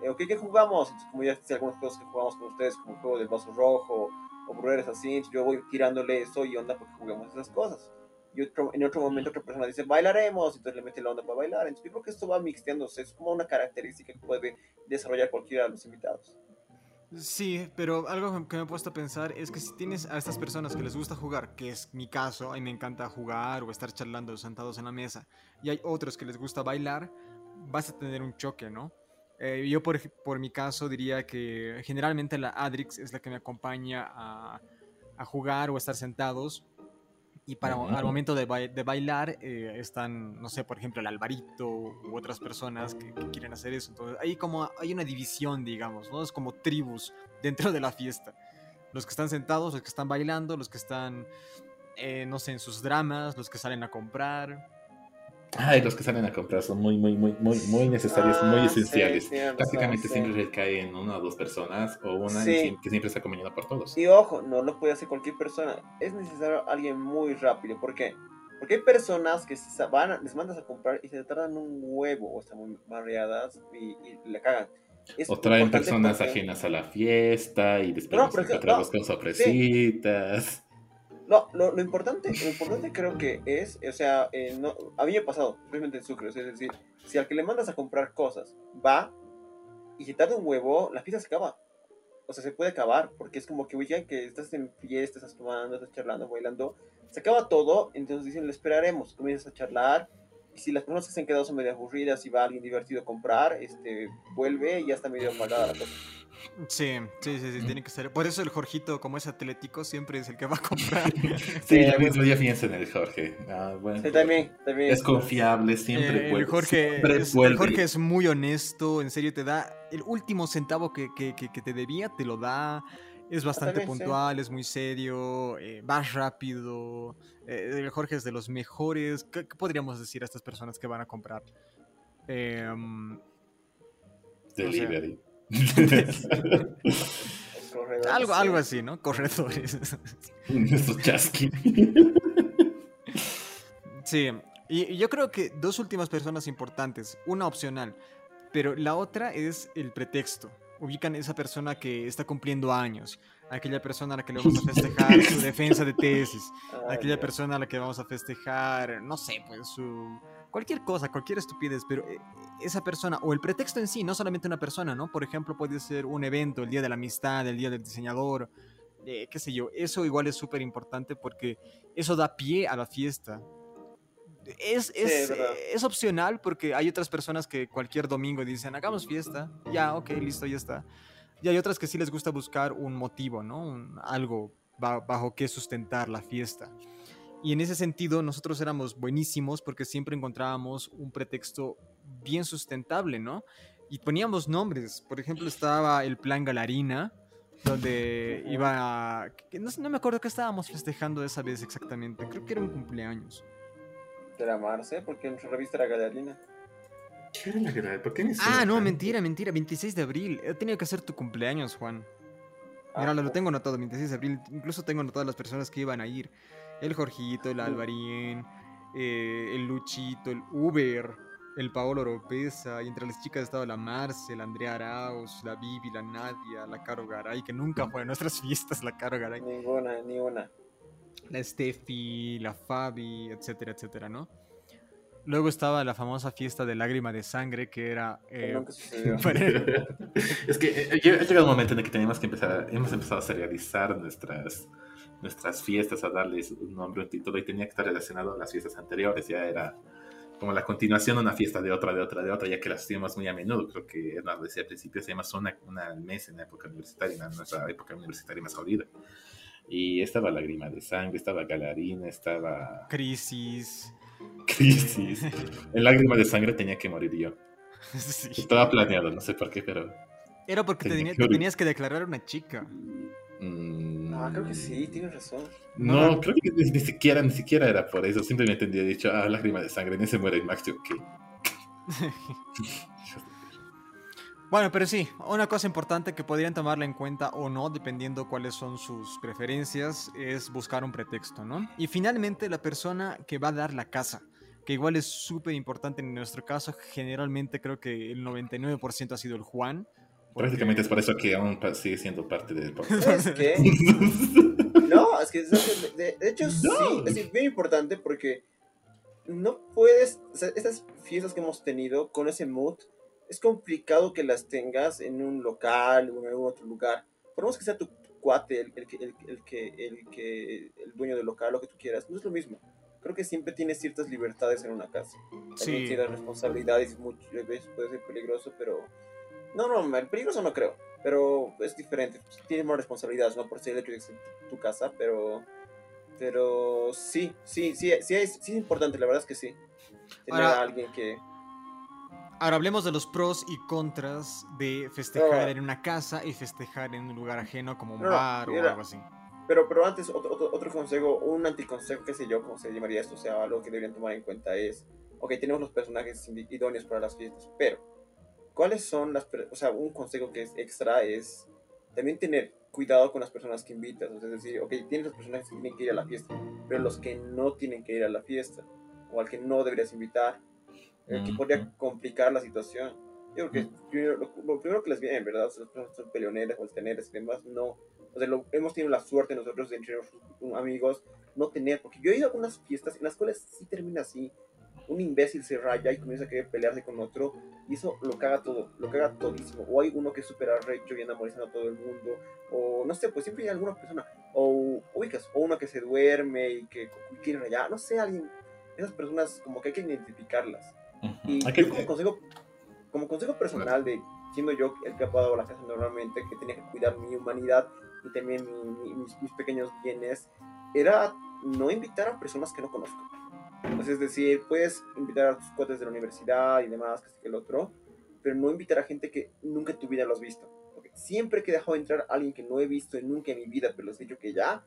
eh, ok, ¿qué jugamos? Entonces, como ya sé algunos juegos que jugamos con ustedes, como el juego del vaso rojo o brujers así, yo voy tirándole eso y onda porque juguemos esas cosas. Y en otro momento otra persona dice, bailaremos, entonces le mete la onda para bailar. Entonces yo creo que esto va mixteándose, es como una característica que puede desarrollar cualquiera de los invitados. Sí, pero algo que me he puesto a pensar es que si tienes a estas personas que les gusta jugar, que es mi caso, a me encanta jugar o estar charlando sentados en la mesa, y hay otros que les gusta bailar, vas a tener un choque, ¿no? Eh, yo por, por, mi caso diría que generalmente la Adrix es la que me acompaña a, a jugar o estar sentados. Y para al momento de, de bailar eh, están, no sé, por ejemplo, el Alvarito u otras personas que, quieren hacer eso. Entonces, ahí como hay una división, digamos, ¿no? Es como tribus dentro de la fiesta. Los que están sentados, los que están bailando, los que están, eh, no sé, en sus dramas, los que salen a comprar. Ay, los que salen a comprar son muy, muy, muy, muy, muy necesarios, muy ah, esenciales. Prácticamente siempre recae en una o dos personas o una que siempre está combinada por todos. Y ojo, no lo puede hacer cualquier persona. Es necesario alguien muy rápido. ¿Por qué? Porque hay personas que van, les mandas a comprar y se tardan un huevo o están muy mareadas y, y le cagan. o traen personas ajenas a la fiesta y después no, no, con sorpresitas. No, lo, importante, lo importante creo que es, o sea, eh, a mí me ha pasado, realmente en Sucre, es decir, si al que le mandas a comprar cosas va y se tarda un huevo, la fiesta se acaba. O sea, se puede acabar, porque es como que, oye, que estás en fiesta, estás tomando, estás charlando, bailando, se acaba todo, entonces dicen, le esperaremos, comienzas a charlar, y si las personas se han quedado medio aburridas y va alguien divertido a comprar, este, vuelve y ya está medio apagada la cosa. Sí, sí, sí, sí, tiene que ser. Por eso el Jorgito, como es atlético, siempre es el que va a comprar. sí, ya mismo ya fíjense en el Jorge. Ah, bueno, sí, también, también. Es confiable, siempre eh, el Jorge, es, el Jorge es muy honesto, en serio, te da el último centavo que, que, que, te debía, te lo da. Es bastante puntual, es muy serio, eh, va rápido. Eh, el Jorge es de los mejores. ¿Qué, podríamos decir a estas personas que van a comprar? Eh, Delivery. Algo, algo así, ¿no? Corredores. sí, y, yo creo que dos últimas personas importantes, una opcional, pero la otra es el pretexto. Ubican esa persona que está cumpliendo años, aquella persona a la que le vamos a festejar su defensa de tesis, aquella persona a la que vamos a festejar, no sé, pues su cualquier cosa, cualquier estupidez, pero eh, esa persona o el pretexto en sí, no solamente una persona, ¿no? Por ejemplo, puede ser un evento, el Día de la Amistad, el Día del Diseñador, eh, qué sé yo, eso igual es súper importante porque eso da pie a la fiesta. Es, es, es, opcional porque hay otras personas que cualquier domingo dicen, hagamos fiesta, ya, ok, listo, ya está. Y hay otras que sí les gusta buscar un motivo, ¿no? algo bajo que sustentar la fiesta. Y en ese sentido nosotros éramos buenísimos porque siempre encontrábamos un pretexto bien sustentable, ¿no? Y poníamos nombres. Por ejemplo, estaba el plan Galarina, donde iba... No, no me acuerdo qué estábamos festejando esa vez exactamente. Creo que era un cumpleaños. Era Marce, porque en su revista era Galarina. ¿Qué era la Galarina? ¿Por qué me Ah, no, mentira, mentira. 26 de abril. He tenido que hacer tu cumpleaños, Juan. Mira, ah, lo, lo tengo anotado, 26 de abril. Incluso tengo anotado las personas que iban a ir el Jorgito, el Alvarín, eh, el Luchito, el Uber, el Paolo Oropesa, y entre las chicas estaba la Marcel, la Andrea Arauz, la Vivi, la Nadia, la Caro Garay, que nunca fue a nuestras fiestas la Caro Garay. Ninguna, ni una. La Steffi, la Fabi, etcétera, etcétera, ¿no? Luego estaba la famosa fiesta de lágrima de sangre, que era... Eh, es que eh, ha llegado un momento en el que tenemos que empezar, hemos empezado a serializar nuestras nuestras fiestas, a darles un nombre, un título, y tenía que estar relacionado a las fiestas anteriores, ya era como la continuación de una fiesta de otra, de otra, de otra, ya que las hacíamos muy a menudo, creo que lo decía al principio, hacíamos una, una al mes en la época universitaria, en nuestra época universitaria más jodida. Y estaba Lágrima de Sangre, estaba Galarina, estaba... Crisis. Crisis. en Lágrima de Sangre tenía que morir yo. Estaba planeado, no sé por qué, pero... Era porque tenías que declarar una chica. Mm, ah, creo que sí, tienes razón. No, creo que ni, siquiera, ni siquiera era por eso. Simplemente había dicho, ah, lágrima de sangre, en ese muere Max, yo, ¿qué? bueno, pero sí, una cosa importante que podrían tomarla en cuenta o no, dependiendo cuáles son sus preferencias, es buscar un pretexto, ¿no? Y finalmente, la persona que va a dar la casa que igual es súper importante en nuestro caso. Generalmente creo que el 99% ha sido el Juan, Prácticamente es por eso que aún sigue siendo parte del podcast. ¿Es que? no, es que de, hecho sí, es bien importante porque no puedes, o sea, estas fiestas que hemos tenido con ese mood, es complicado que las tengas en un local o en algún otro lugar. Por más que sea tu cuate, el, el, el, el, que, el, que, el dueño del local, lo que tú quieras, no es lo mismo. Creo que siempre tienes ciertas libertades en una casa. Sí. Hay ciertas responsabilidades, muchas veces puede ser peligroso, pero No, no, el peligroso no creo. Pero es diferente. Tienes más responsabilidades, no por ser el hecho de que tu casa, pero. Pero sí, sí, sí, sí es, sí es importante, la verdad es que sí. Tener a alguien que. Ahora hablemos de los pros y contras de festejar en una casa y festejar en un lugar ajeno como un bar o algo así. Pero, pero antes, otro, otro, consejo, un anticonsejo, qué sé yo, cómo se llamaría esto, o sea, algo que deberían tomar en cuenta es, ok, tenemos los personajes idóneos para las fiestas, pero, ¿cuáles son las, o sea, un consejo que es extra es también tener cuidado con las personas que invitas, o sea, es decir, ok, tienes los personajes que tienen que ir a la fiesta, pero los que no tienen que ir a la fiesta, o al que no deberías invitar, eh, que podría complicar la situación. Yo creo que lo, primero que les viene, ¿verdad? Las personas son peleoneras, volteneras y demás, no o sea, hemos tenido la suerte nosotros, entre nuestros amigos, no tener, porque yo he ido a algunas fiestas en las cuales sí termina así, un imbécil se raya y comienza a querer pelearse con otro, y eso lo caga todo, lo caga todísimo. O hay uno que es súper arrecho y anda molestando a todo el mundo, o no sé, pues siempre hay alguna persona, o ubicas, o uno que se duerme y que quiere rayar, no sé, alguien, esas personas como que hay que identificarlas. Y yo como consejo, como consejo personal de siendo yo el que ha pagado la casa normalmente, que tenía que cuidar mi humanidad, y también mis, pequeños bienes, era no invitar a personas que no conozco. Pues es decir, puedes invitar a tus cuates de la universidad y demás, que que el otro, pero no invitar a gente que nunca en tu vida lo has visto. Porque siempre que he dejado entrar a alguien que no he visto nunca en mi vida, pero les he dicho que ya,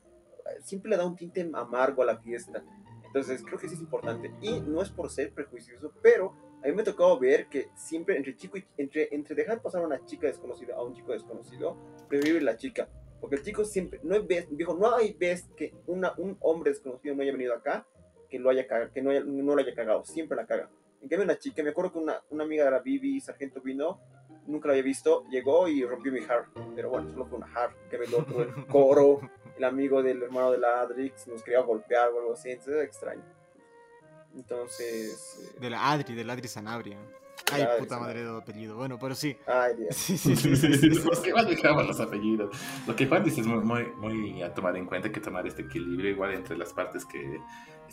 siempre le da un tinte amargo a la fiesta. Entonces creo que sí es importante. Y no es por ser prejuicioso, pero a mí me ha tocado ver que siempre entre chico y, entre, entre dejar pasar a una chica desconocida a un chico desconocido, prefiere la chica. Porque el chico siempre, no hay vez, dijo, no hay vez que una, un hombre desconocido no haya venido acá que lo haya cagado, que no, no lo haya cagado, siempre la caga. En cambio, una chica, me acuerdo que una, una amiga de la Bibi, Sargento vino, nunca la había visto, llegó y rompió mi har. Pero bueno, solo fue una har, que el otro, el coro, el amigo del hermano de la Adrix, nos quería golpear o algo así, entonces extraño. Entonces. De la Adri, de la Adri Sanabria. Ay, puta madre de apellido. Bueno, pero sí. Ay, Dios. Sí, sí, sí. sí, sí, Los que más dejamos los apellidos. Lo que Juan dice es muy, muy, muy a tomar en cuenta que tomar este equilibrio igual entre las partes que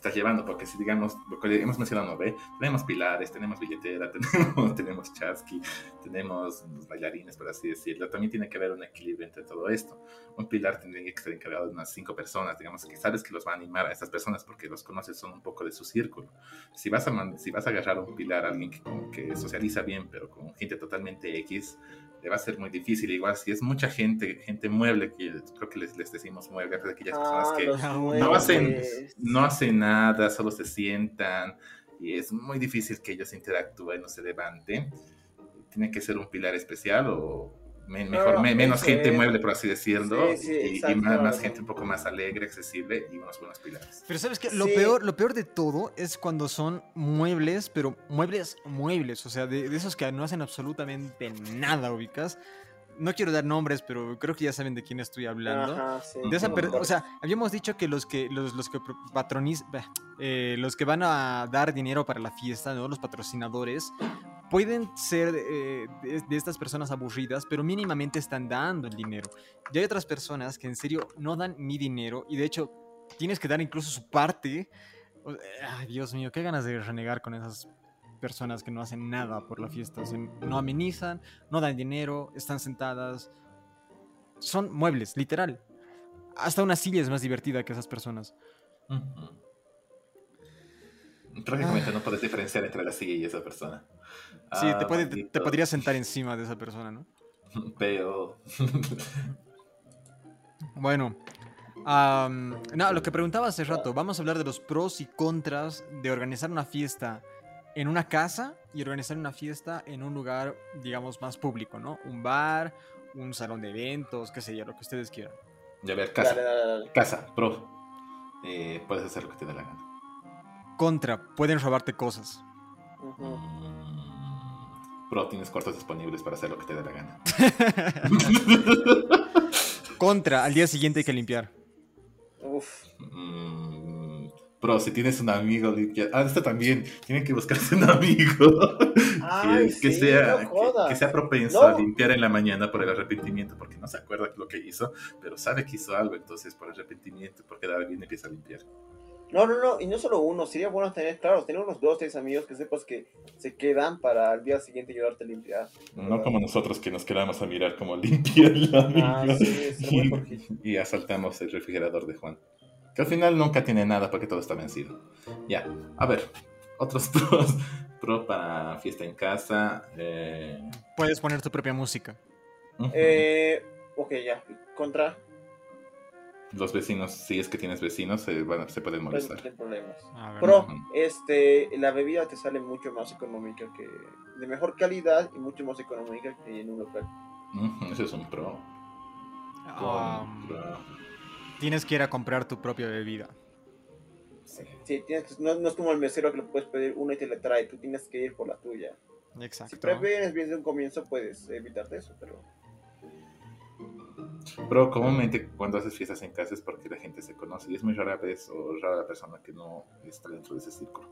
estás llevando, porque si digamos, lo que hemos mencionado, ¿ve? tenemos pilares, tenemos billetera, tenemos, tenemos chasqui, tenemos bailarines, por así decirlo, también tiene que haber un equilibrio entre todo esto. Un pilar tendría que estar encargado de unas cinco personas, digamos, que sabes que los va a animar a estas personas porque los conoces, son un poco de su círculo. Si vas a, si vas a agarrar un pilar a alguien que, como que socializa bien, pero con gente totalmente X, le va a ser muy difícil. Igual si es mucha gente, gente mueble, que creo que les, les decimos mueble, aquellas personas ah, que no hacen, no hacen nada, solo se sientan y es muy difícil que ellos interactúen o se levanten. Tiene que ser un pilar especial o mejor, menos gente mueble, por así decirlo, y, más, gente un poco más alegre, accesible y unos buenos pilares. Pero sabes que lo, peor, lo peor de todo es cuando son muebles, pero muebles, muebles, o sea, de, esos que no hacen absolutamente nada, ubicas. No quiero dar nombres, pero creo que ya saben de quién estoy hablando. de esa o sea, habíamos dicho que los que los, los que patroniz, eh, los que van a dar dinero para la fiesta, ¿no? Los patrocinadores pueden ser eh, de, estas personas aburridas, pero mínimamente están dando el dinero. Y hay otras personas que en serio no dan ni dinero y de hecho tienes que dar incluso su parte. Ay, Dios mío, qué ganas de renegar con esas personas que no hacen nada por la fiesta. no amenizan, no dan dinero, están sentadas. Son muebles, literal. Hasta una silla es más divertida que esas personas. Trágicamente no puedes diferenciar entre la silla y esa persona. Sí, te, puede, te, podrías sentar encima de esa persona, ¿no? Pero. bueno. no, lo que preguntaba hace rato, vamos a hablar de los pros y contras de organizar una fiesta en una casa y organizar una fiesta en un lugar, digamos, más público, ¿no? Un bar, un salón de eventos, qué sé yo, lo que ustedes quieran. Ya ver, casa. Casa, pro. Eh, puedes hacer lo que te dé la gana. Contra, pueden robarte cosas. Pro, tienes cuartos disponibles para hacer lo que te dé la gana. Contra, al día siguiente hay que limpiar. Uf. Mm, pro, si tienes un amigo, limpia. Ah, esto también. Tienen que buscarse un amigo que, sea, que, sea propenso a limpiar en la mañana por el arrepentimiento, porque no se acuerda lo que hizo, pero sabe que hizo algo, entonces por arrepentimiento, porque da bien empieza a limpiar. No, no, no, y no solo uno, sería bueno tener, claro, tener unos dos, tres amigos que sepas que se quedan para al día siguiente ayudarte a limpiar. No como nosotros que nos quedamos a mirar cómo limpia la Ah, sí, y, y asaltamos el refrigerador de Juan. Que al final nunca tiene nada porque todo está vencido. Ya, a ver, otros pros. Pro para fiesta en casa. eh, Puedes poner tu propia música. Eh, ok, ya, contra, Los vecinos, si es que tienes vecinos, se, van- se pueden no molestar. hay problemas. Ver, Pro, este, la bebida te sale mucho más económica que, de mejor calidad y mucho más económica que en un local. Ese es un pro. um, Pro. Tienes que ir a comprar tu propia bebida. Sí. Sí, tienes que- no, no es como el mesero que le puedes pedir una y te la trae, tú tienes que ir por la tuya. Si Exacto. previenes bien desde un comienzo, puedes evitarte eso, pero... Pero comúnmente cuando haces fiestas en casa es porque la gente se conoce y es muy rara vez o rara la persona que no está dentro de ese círculo.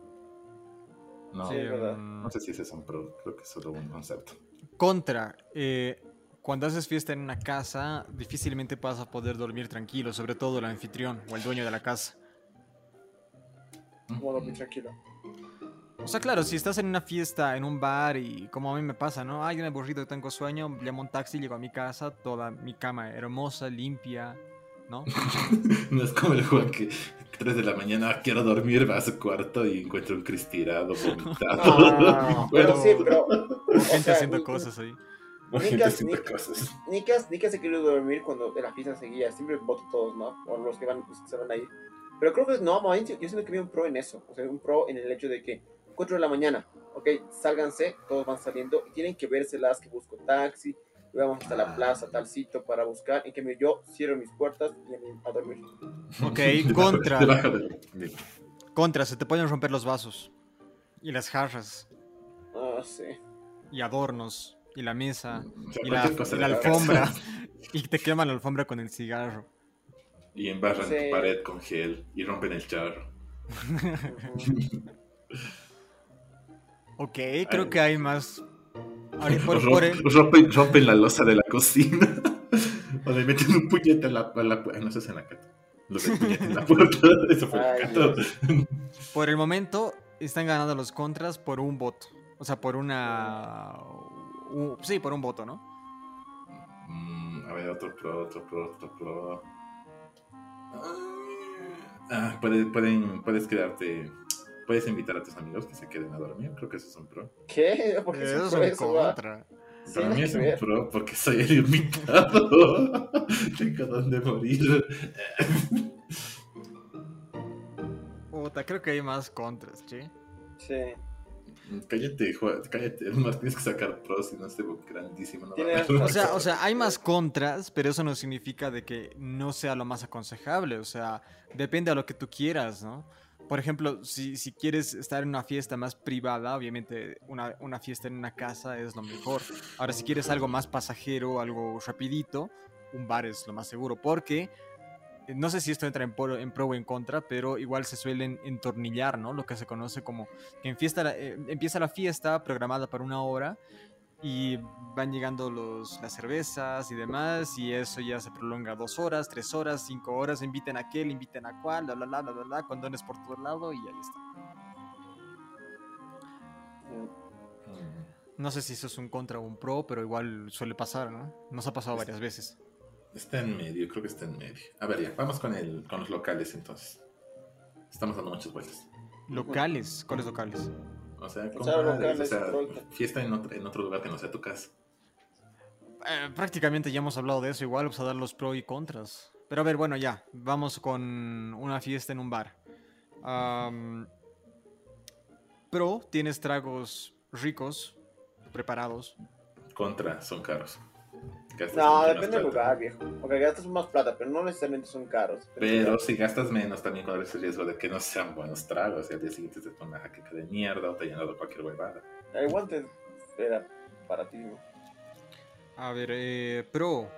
No, Sí, es verdad. No sé si ese es un pro, creo que es solo un concepto. Contra, eh, cuando haces fiesta en una casa, difícilmente vas a poder dormir tranquilo, sobre todo el anfitrión o el dueño de la casa. Como dormir tranquilo. O sea, claro, si estás en una fiesta, en un bar y como a mí me pasa, ¿no? Ay, un aburrido, tengo sueño, llamo un taxi, llego a mi casa, toda mi cama hermosa, limpia, ¿no? No es como el Juan que 3 de la mañana quiero dormir, va a su cuarto y encuentra un Chris tirado, vomitado. Ah, pero Bueno, sí, pero... o Gente sea, haciendo cosas ahí. cosas. Nicas, Nicas se querido dormir cuando la fiesta seguía, siempre voto todos, ¿no? O los que van, los que se van a ir. Pero creo que no, yo siento que había un pro en eso. O sea, un pro en el hecho de que 4 de la mañana, ok, sálganse, todos van saliendo y tienen que vérselas que busco taxi, y vamos hasta la Ah. plaza, tal sitio para buscar. En cambio, yo cierro mis puertas y a, dormir. Ok, contra. Contra, se te pueden romper los vasos. Y las jarras. Ah, sí. Y adornos. Y la mesa. Y la, y alfombra. Y te queman la alfombra con el cigarro. Y embarran Sí. tu pared con gel y rompen el charro. Ok, creo Ay. que hay más. Ahora, por- Romp- por el- rompen, rompen la losa de la cocina. o le meten un puñete a la, a la ah, No, eso es en la cata. Lo del puñete en la puerta. Eso fue en la Ay, cata. Por el momento están ganando los contras por un voto. O sea, por una. Sí, por un voto, ¿no? Mm, a ver, otro pro, otro pro, otro pro. Ah, puede- pueden, puedes quedarte. Puedes invitar a tus amigos que se queden a dormir. Creo que eso es un pro. ¿Qué? ¿Por qué Eso es un eso, contra. Para mí es un ver. pro porque soy el invitado. Tengo donde morir. Puta, creo que hay más contras, ¿sí? Sí. Cállate, Juan, cállate. Más tienes que sacar pros y no esté grandísimo. No O sea, o sea, hay más contras, pero eso no significa de que no sea lo más aconsejable. O sea, depende a lo que tú quieras, ¿no? Por ejemplo, si, si quieres estar en una fiesta más privada, obviamente una, una fiesta en una casa es lo mejor. Ahora, si quieres algo más pasajero, algo rapidito, un bar es lo más seguro. Porque, no sé si esto entra en pro, en pro o en contra, pero igual se suelen entornillar, ¿no? Lo que se conoce como que en fiesta, la- eh, empieza la fiesta programada para una hora y van llegando los, las cervezas y demás, y eso ya se prolonga dos horas, tres horas, cinco horas, inviten a aquel, inviten a cual, bla, bla, bla, bla, bla, bla, condones por todo lado y ahí está. Mm. No sé si eso es un contra o un pro, pero igual suele pasar, ¿no? Nos ha pasado varias veces. Está en medio, creo que está en medio. A ver, ya, vamos con, el, con los locales entonces. Estamos dando muchas vueltas. Locales, ¿cuáles locales? O sea, O con sea, bares, locales, o sea, fiesta en otro, en otro lugar que no sea tu casa. Eh, prácticamente ya hemos hablado de eso, igual vamos a dar los pros y contras. Pero a ver, bueno, ya, vamos con una fiesta en un bar. Pro, tienes tragos ricos, preparados. Contra, son caros. Gastas No, depende del lugar, viejo. Porque gastas más plata, pero no necesariamente son caros. Pero si gastas menos, también corres el riesgo de que no sean buenos tragos y al día siguiente te ponen una jaqueca de mierda o te hayan dado cualquier huevada. El guante era para ti. ¿no? A ver, eh, pro,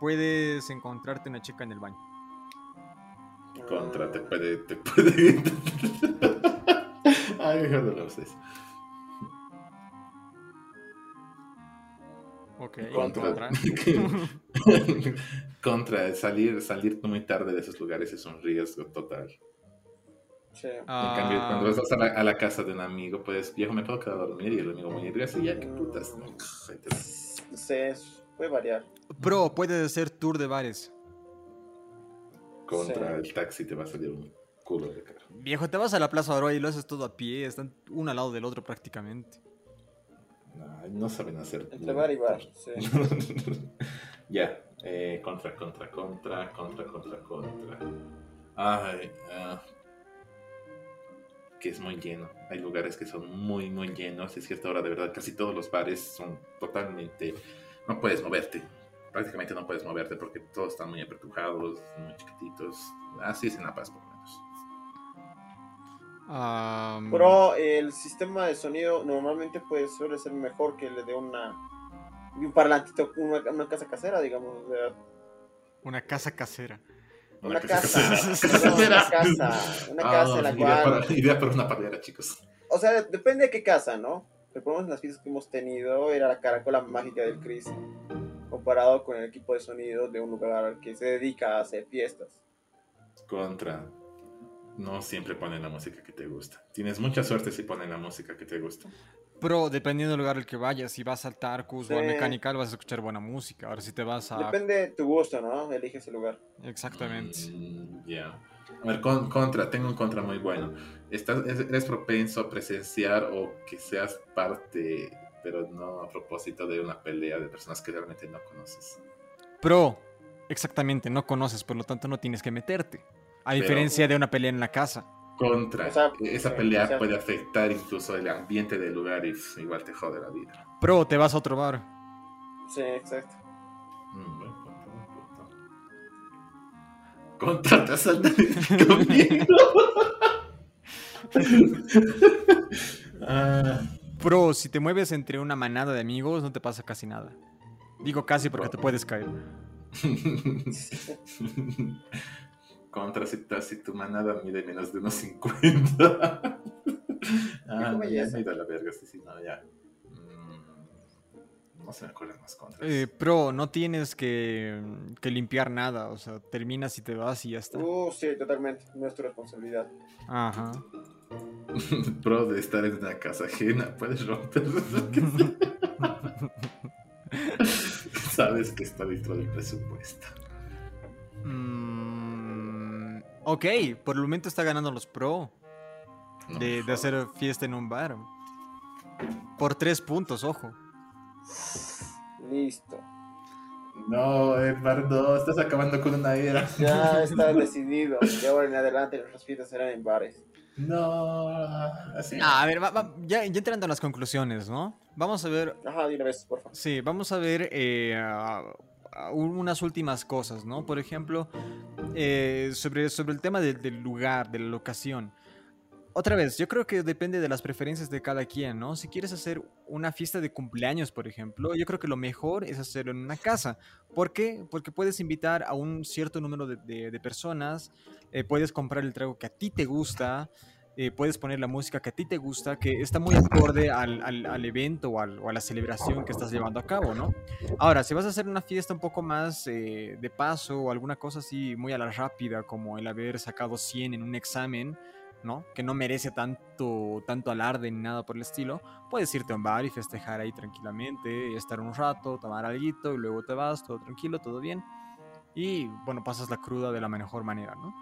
puedes encontrarte una chica en el baño. Contra, te puede. Te puede... Ay, mejor no lo uses. Ok, Contra. contra. Contra, salir, salir muy tarde de esos lugares es un riesgo total. Sí. En cambio, Ah, cuando vas a la, a la casa de un amigo, pues, viejo, me puedo quedar a dormir y el amigo muy y así, ya, qué putas. es- puede variar. Pro, puede ser tour de bares. Contra Sí. el taxi te va a salir un culo de cara. Viejo, te vas a la Plaza Oro y lo haces todo a pie, están uno al lado del otro prácticamente. No, no saben hacer. Entre bar y bar, sí. ya, eh, contra, contra, contra, contra, contra, contra. Ay, ah, que es muy lleno. Hay lugares que son muy, muy llenos. Es cierto, ahora de verdad, casi todos los bares son totalmente. No puedes moverte. Prácticamente no puedes moverte porque todos están muy apretujados, muy chiquititos. Así es en La Paz, por lo menos. Pero el sistema de sonido normalmente pues suele ser mejor que el de una de un parlantito, una, una casa casera, digamos. o sea, Una casa casera. una casa, casera. una casa, una Ah, casa en la idea, cual, para, idea para una parrillera, chicos. o sea, depende de qué casa, ¿no? Recordemos en las fiestas que hemos tenido, era la caracola mágica del Chris, comparado con el equipo de sonido de un lugar que se dedica a hacer fiestas. Contra. No siempre ponen la música que te gusta. Tienes mucha suerte si ponen la música que te gusta. Pero dependiendo del lugar al que vayas, si vas al Tarkus o al Sí. Mechanical vas a escuchar buena música. Ahora si te vas a... Depende de tu gusto, ¿no? Eliges el lugar. Exactamente. Mm, Ya. A ver, con- contra, tengo un contra muy bueno. Estás, es- eres propenso a presenciar o que seas parte, pero no a propósito de una pelea de personas que realmente no conoces. Pro, exactamente, no conoces, por lo tanto no tienes que meterte. A Pero- diferencia de una pelea en la casa. Contra, esa pelea puede afectar incluso el ambiente del lugar y igual te jode la vida. Pro, te vas a otro bar. Sí, exacto. Mm, buen punto, buen punto. Contra, te has salido conmigo. Ah, Pro, si te mueves entre una manada de amigos, no te pasa casi nada. Digo casi porque te puedes caer. Contra si, si tu manada mide menos de unos 50. ah, no, ya me he ido a la verga, sí, sí, no, ya. Mm, no se me ocurren más contras. Eh, pro, no tienes que, que limpiar nada. O sea, terminas y te vas y ya está. Uh, sí, totalmente. No es tu responsabilidad. Ajá. Pro de estar en una casa ajena, puedes romper. Sabes que está dentro del presupuesto. Mm, ok, por el momento está ganando los pro No de, hacer fiesta en un bar. Por tres puntos, ojo. Listo. No, Eduardo, estás acabando con una era. Ya está decidido. De ahora en adelante nuestras fiestas serán en bares. No, así. Ah, a ver, va- va- ya, ya entrando a las conclusiones, ¿no? Vamos a ver Ajá, de una vez, por favor. Sí, vamos a ver eh, unas últimas cosas, ¿no? Por ejemplo, eh, sobre, sobre el tema de- del lugar, de la locación. Otra vez, yo creo que depende de las preferencias de cada quien, ¿no? Si quieres hacer una fiesta de cumpleaños, por ejemplo, yo creo que lo mejor es hacerlo en una casa. ¿Por qué? Porque puedes invitar a un cierto número de personas, eh, puedes comprar el trago que a ti te gusta, eh, puedes poner la música que a ti te gusta, que está muy acorde al, al- al evento o, al- o a la celebración que estás llevando a cabo, ¿no? Ahora, si vas a hacer una fiesta un poco más eh, de paso o alguna cosa así muy a la rápida, como el haber sacado 100 en un examen, ¿no? Que no merece tanto, tanto alarde ni nada por el estilo, puedes irte a un bar y festejar ahí tranquilamente, estar un rato, tomar algo y luego te vas, todo tranquilo, todo bien. Y bueno, pasas la cruda de la mejor manera, ¿no?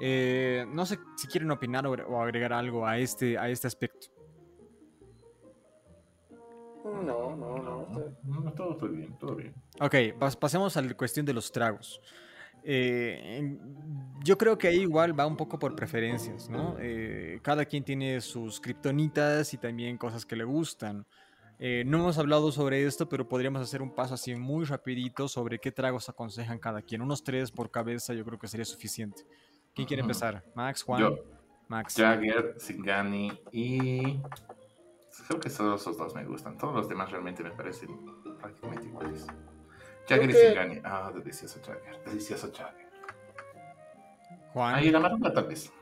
Eh, no sé si quieren opinar o agregar algo a este, a este aspecto. No, no, no. todo, todo bien, todo bien. Ok, pas- pasemos a la cuestión de los tragos. Eh, yo creo que ahí igual va un poco por preferencias, ¿no? Eh, cada quien tiene sus kriptonitas y también cosas que le gustan. Eh, no hemos hablado sobre esto, pero podríamos hacer un paso así muy rapidito sobre qué tragos aconsejan cada quien. Unos tres por cabeza yo creo que sería suficiente. ¿Quién quiere empezar? Max, Juan, Yo, Max. Jagger, Singani y. Creo que solo esos dos me gustan. Todos los demás realmente me parecen prácticamente iguales. Jagger y que- Singani. Ah, delicioso Jagger. Delicioso Jagger. Juan. Ahí la marca tal vez.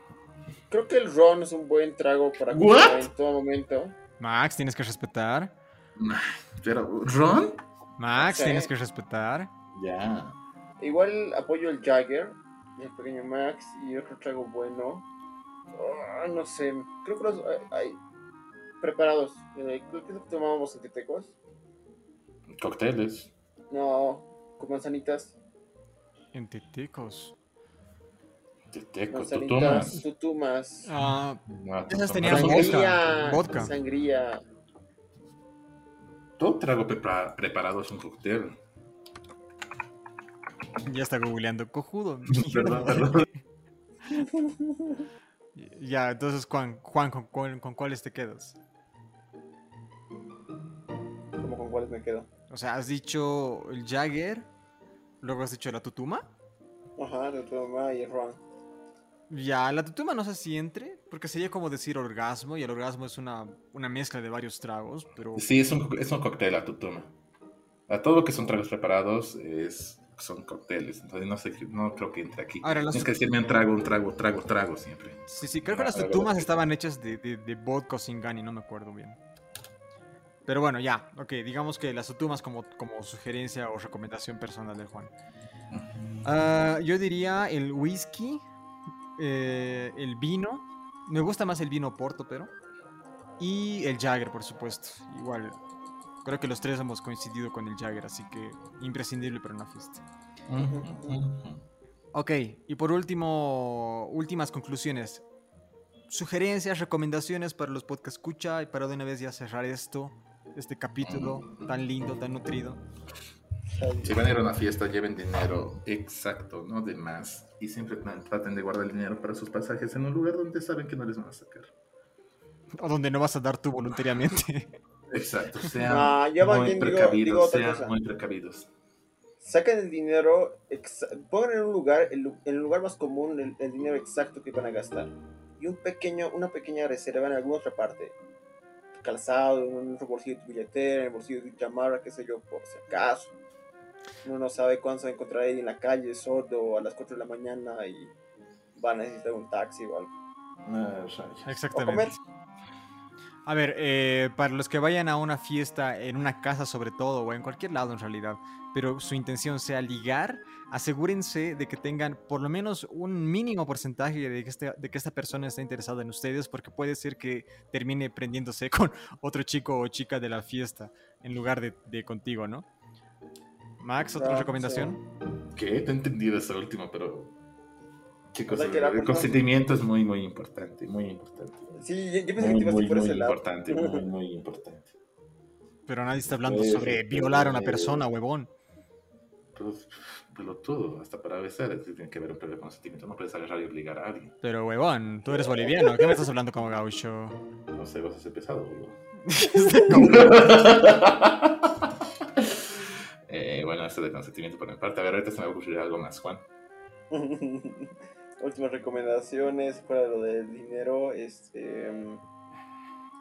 Creo que el ron es un buen trago para What? comprar en todo momento. Max, tienes que respetar. Pero, ¿Ron? Max, Sí. tienes que respetar. Ya. Igual apoyo el Jagger, el pequeño Max y otro trago bueno. Ah, no sé, creo que los hay, hay preparados. Eh, ¿Qué es lo que tomábamos en Tetecos? Cócteles. No, con manzanitas. En Tetecos. Teteco, tú Manzanitas, tomas. tutumas. Ah, No, Esas tenían Sangría. vodka. Sangría. Todo trago prepara- preparado es un cóctel. ya está googleando cojudo. Perdón, perdón. Ya, entonces Juan, Juan ¿con, con cuáles te quedas? ¿Cómo con cuáles me quedo? O sea, has dicho el Jagger, luego has dicho la Tutuma. Ajá, de toma y ron. Ya, la Tutuma no sé si entre, porque sería como decir orgasmo, y el orgasmo es una, una mezcla de varios tragos, pero... Sí, es un, es un cóctel a tu toma. A todo lo que son tragos preparados es, son cócteles. Entonces no, sé, no creo que entre aquí. Ahora, Tienes que decirme un trago, un trago, trago, trago siempre. Sí, sí, creo que Ah, las así. estaban hechas de, de, de vodka o singani, no me acuerdo bien. Pero bueno, ya, ok, digamos que las tutumas como, como sugerencia o recomendación personal de Juan. Ah, yo diría el whisky, eh, el vino, me gusta más el vino porto, pero... Y el Jagger, por supuesto, igual. Creo que los tres hemos coincidido con el Jagger, así que imprescindible para una fiesta. Ok, y por último, últimas conclusiones. Sugerencias, recomendaciones para los podcast escucha y para de una vez ya cerrar esto, este capítulo tan lindo, tan nutrido. Si van a ir a una fiesta, lleven dinero exacto, no de más. Y siempre tra- traten de guardar el dinero para sus pasajes en un lugar donde saben que no les van a sacar. O donde no vas a dar tú voluntariamente. Exacto, sean Ah, más muy bien precavidos, digo sean cosa. muy precavidos. Sacan el dinero, pongan en un lugar, el, en el lugar más común, el, el dinero exacto que van a gastar. Y un pequeño, una pequeña reserva en alguna otra parte. Calzado, en otro bolsillo de tu billetera, en el bolsillo de tu chamarra, qué sé yo, por si acaso. Uno no sabe cuándo se va a encontrar ahí en la calle, sordo, a las 4 de la mañana y va a necesitar un taxi o algo. Ah. Exactamente. A ver, eh, para los que vayan a una fiesta en una casa sobre todo, o en cualquier lado en realidad, pero su intención sea ligar, asegúrense de que tengan por lo menos un mínimo porcentaje de que, este- de que esta persona está interesada en ustedes, porque puede ser que termine prendiéndose con otro chico o chica de la fiesta en lugar de, de contigo, ¿no? Max, ¿otra Ah, recomendación? ¿Qué? Te he entendido eso último, pero... Chicos, que el, consentimiento es muy, muy importante, muy importante. Sí, yo, pensé que Muy, te ibas a muy, ir por muy ese lado. importante, muy, muy importante. Pero nadie está hablando Pues, sobre violar a una eh, persona, huevón. Pues, todo, hasta para besar, es que tiene que haber un previo consentimiento. No puedes agarrar y obligar a alguien. Pero, huevón, tú eres boliviano, ¿qué me estás hablando como gaucho? No sé, vos has empezado. Como- eh, bueno, esto de consentimiento por mi parte. A ver, ahorita se me va a ocurrir algo más, Juan. Últimas recomendaciones fuera de lo del dinero. Este.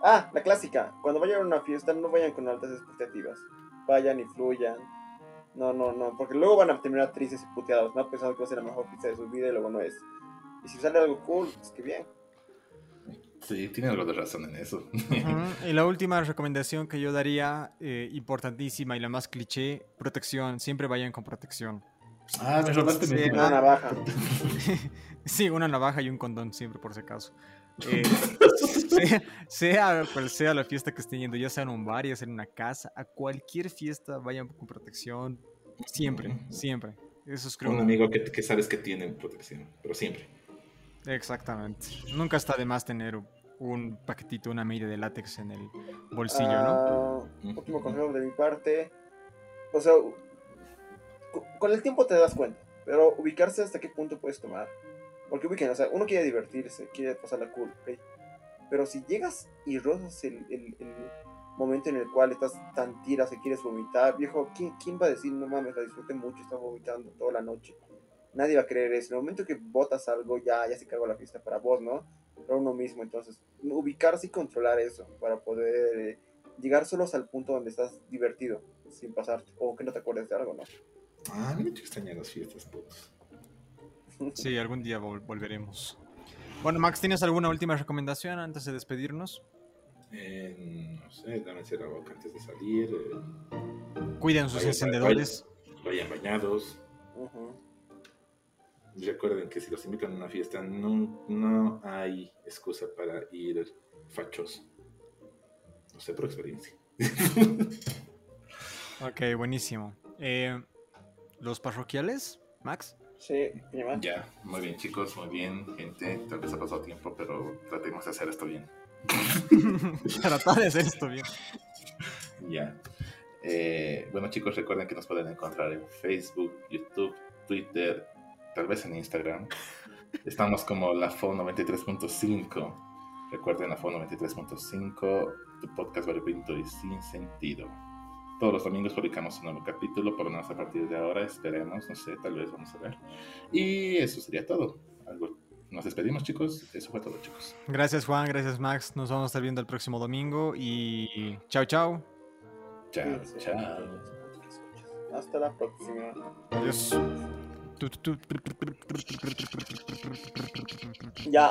Ah, la clásica. Cuando vayan a una fiesta, no vayan con altas expectativas. Vayan y fluyan. No, no, no. Porque luego van a terminar tristes y puteados, ¿no? Pensando que va a ser la mejor fiesta de su vida y luego no es. Y si sale algo cool, pues que bien. Sí, tiene algo de razón en eso. Ujú, Y la última recomendación que yo daría, eh, importantísima y la más cliché, protección. Siempre vayan con protección. Ah, me robaste mi Sí, Una navaja. Sí, una navaja y un condón siempre por si acaso. Eh, sea, sea cual sea la fiesta que estén yendo, ya sea en un bar, ya sea en una casa, a cualquier fiesta vayan con protección. Siempre, siempre. Eso es creo. Un amigo que, que sabes que tiene protección, pero siempre. Exactamente. Nunca está de más tener un paquetito, una media de látex en el bolsillo, ¿no? Ah, último consejo de mi parte. O sea, con el tiempo te das cuenta, pero ubicarse hasta qué punto puedes tomar. Porque ubiquen, o sea, uno quiere divertirse, quiere pasarla cool, ¿ok? Pero si llegas y rozas el, el- el momento en el cual estás tan tiras y quieres vomitar, viejo, ¿quién, quién va a decir, no mames, la disfruté mucho, estaba vomitando toda la noche? Nadie va a creer eso. En el momento que botas algo, ya, ya se cargó la fiesta para vos, ¿no? Para uno mismo. Entonces, ubicarse y controlar eso para poder eh, llegar solos al punto donde estás divertido, sin pasarte, o que no te acuerdes de algo, ¿no? Ah, te extrañan las fiestas, putos. Sí, algún día vol- volveremos. Bueno, Max, ¿tienes alguna última recomendación antes de despedirnos? Eh, no sé, lávense la boca antes de salir. eh, Cuiden sus encendedores. vayan bañados. Recuerden que si los invitan a una fiesta, no, no hay excusa para ir fachos. No sé por experiencia. ok, buenísimo. Eh, ¿Los parroquiales, Max? Sí, Ya, muy bien chicos, muy bien, gente. Tal vez ha pasado tiempo, pero tratemos de hacer esto bien. Tratar de hacer esto bien. Ya. Eh, bueno chicos, recuerden que nos pueden encontrar en Facebook, YouTube, Twitter, tal vez en Instagram. Estamos como la FO 93.5. Recuerden la FO 93.5, tu podcast variopinto y sin sentido. Todos los domingos publicamos un nuevo capítulo, por lo menos a partir de ahora, esperemos, no sé, tal vez vamos a ver. Y eso sería todo. Nos despedimos, chicos. Eso fue todo, chicos. Gracias, Juan. Gracias, Max. Nos vamos a estar viendo el próximo domingo. Y chao, chao. Chao, chao. Hasta la próxima. Adiós. Ya.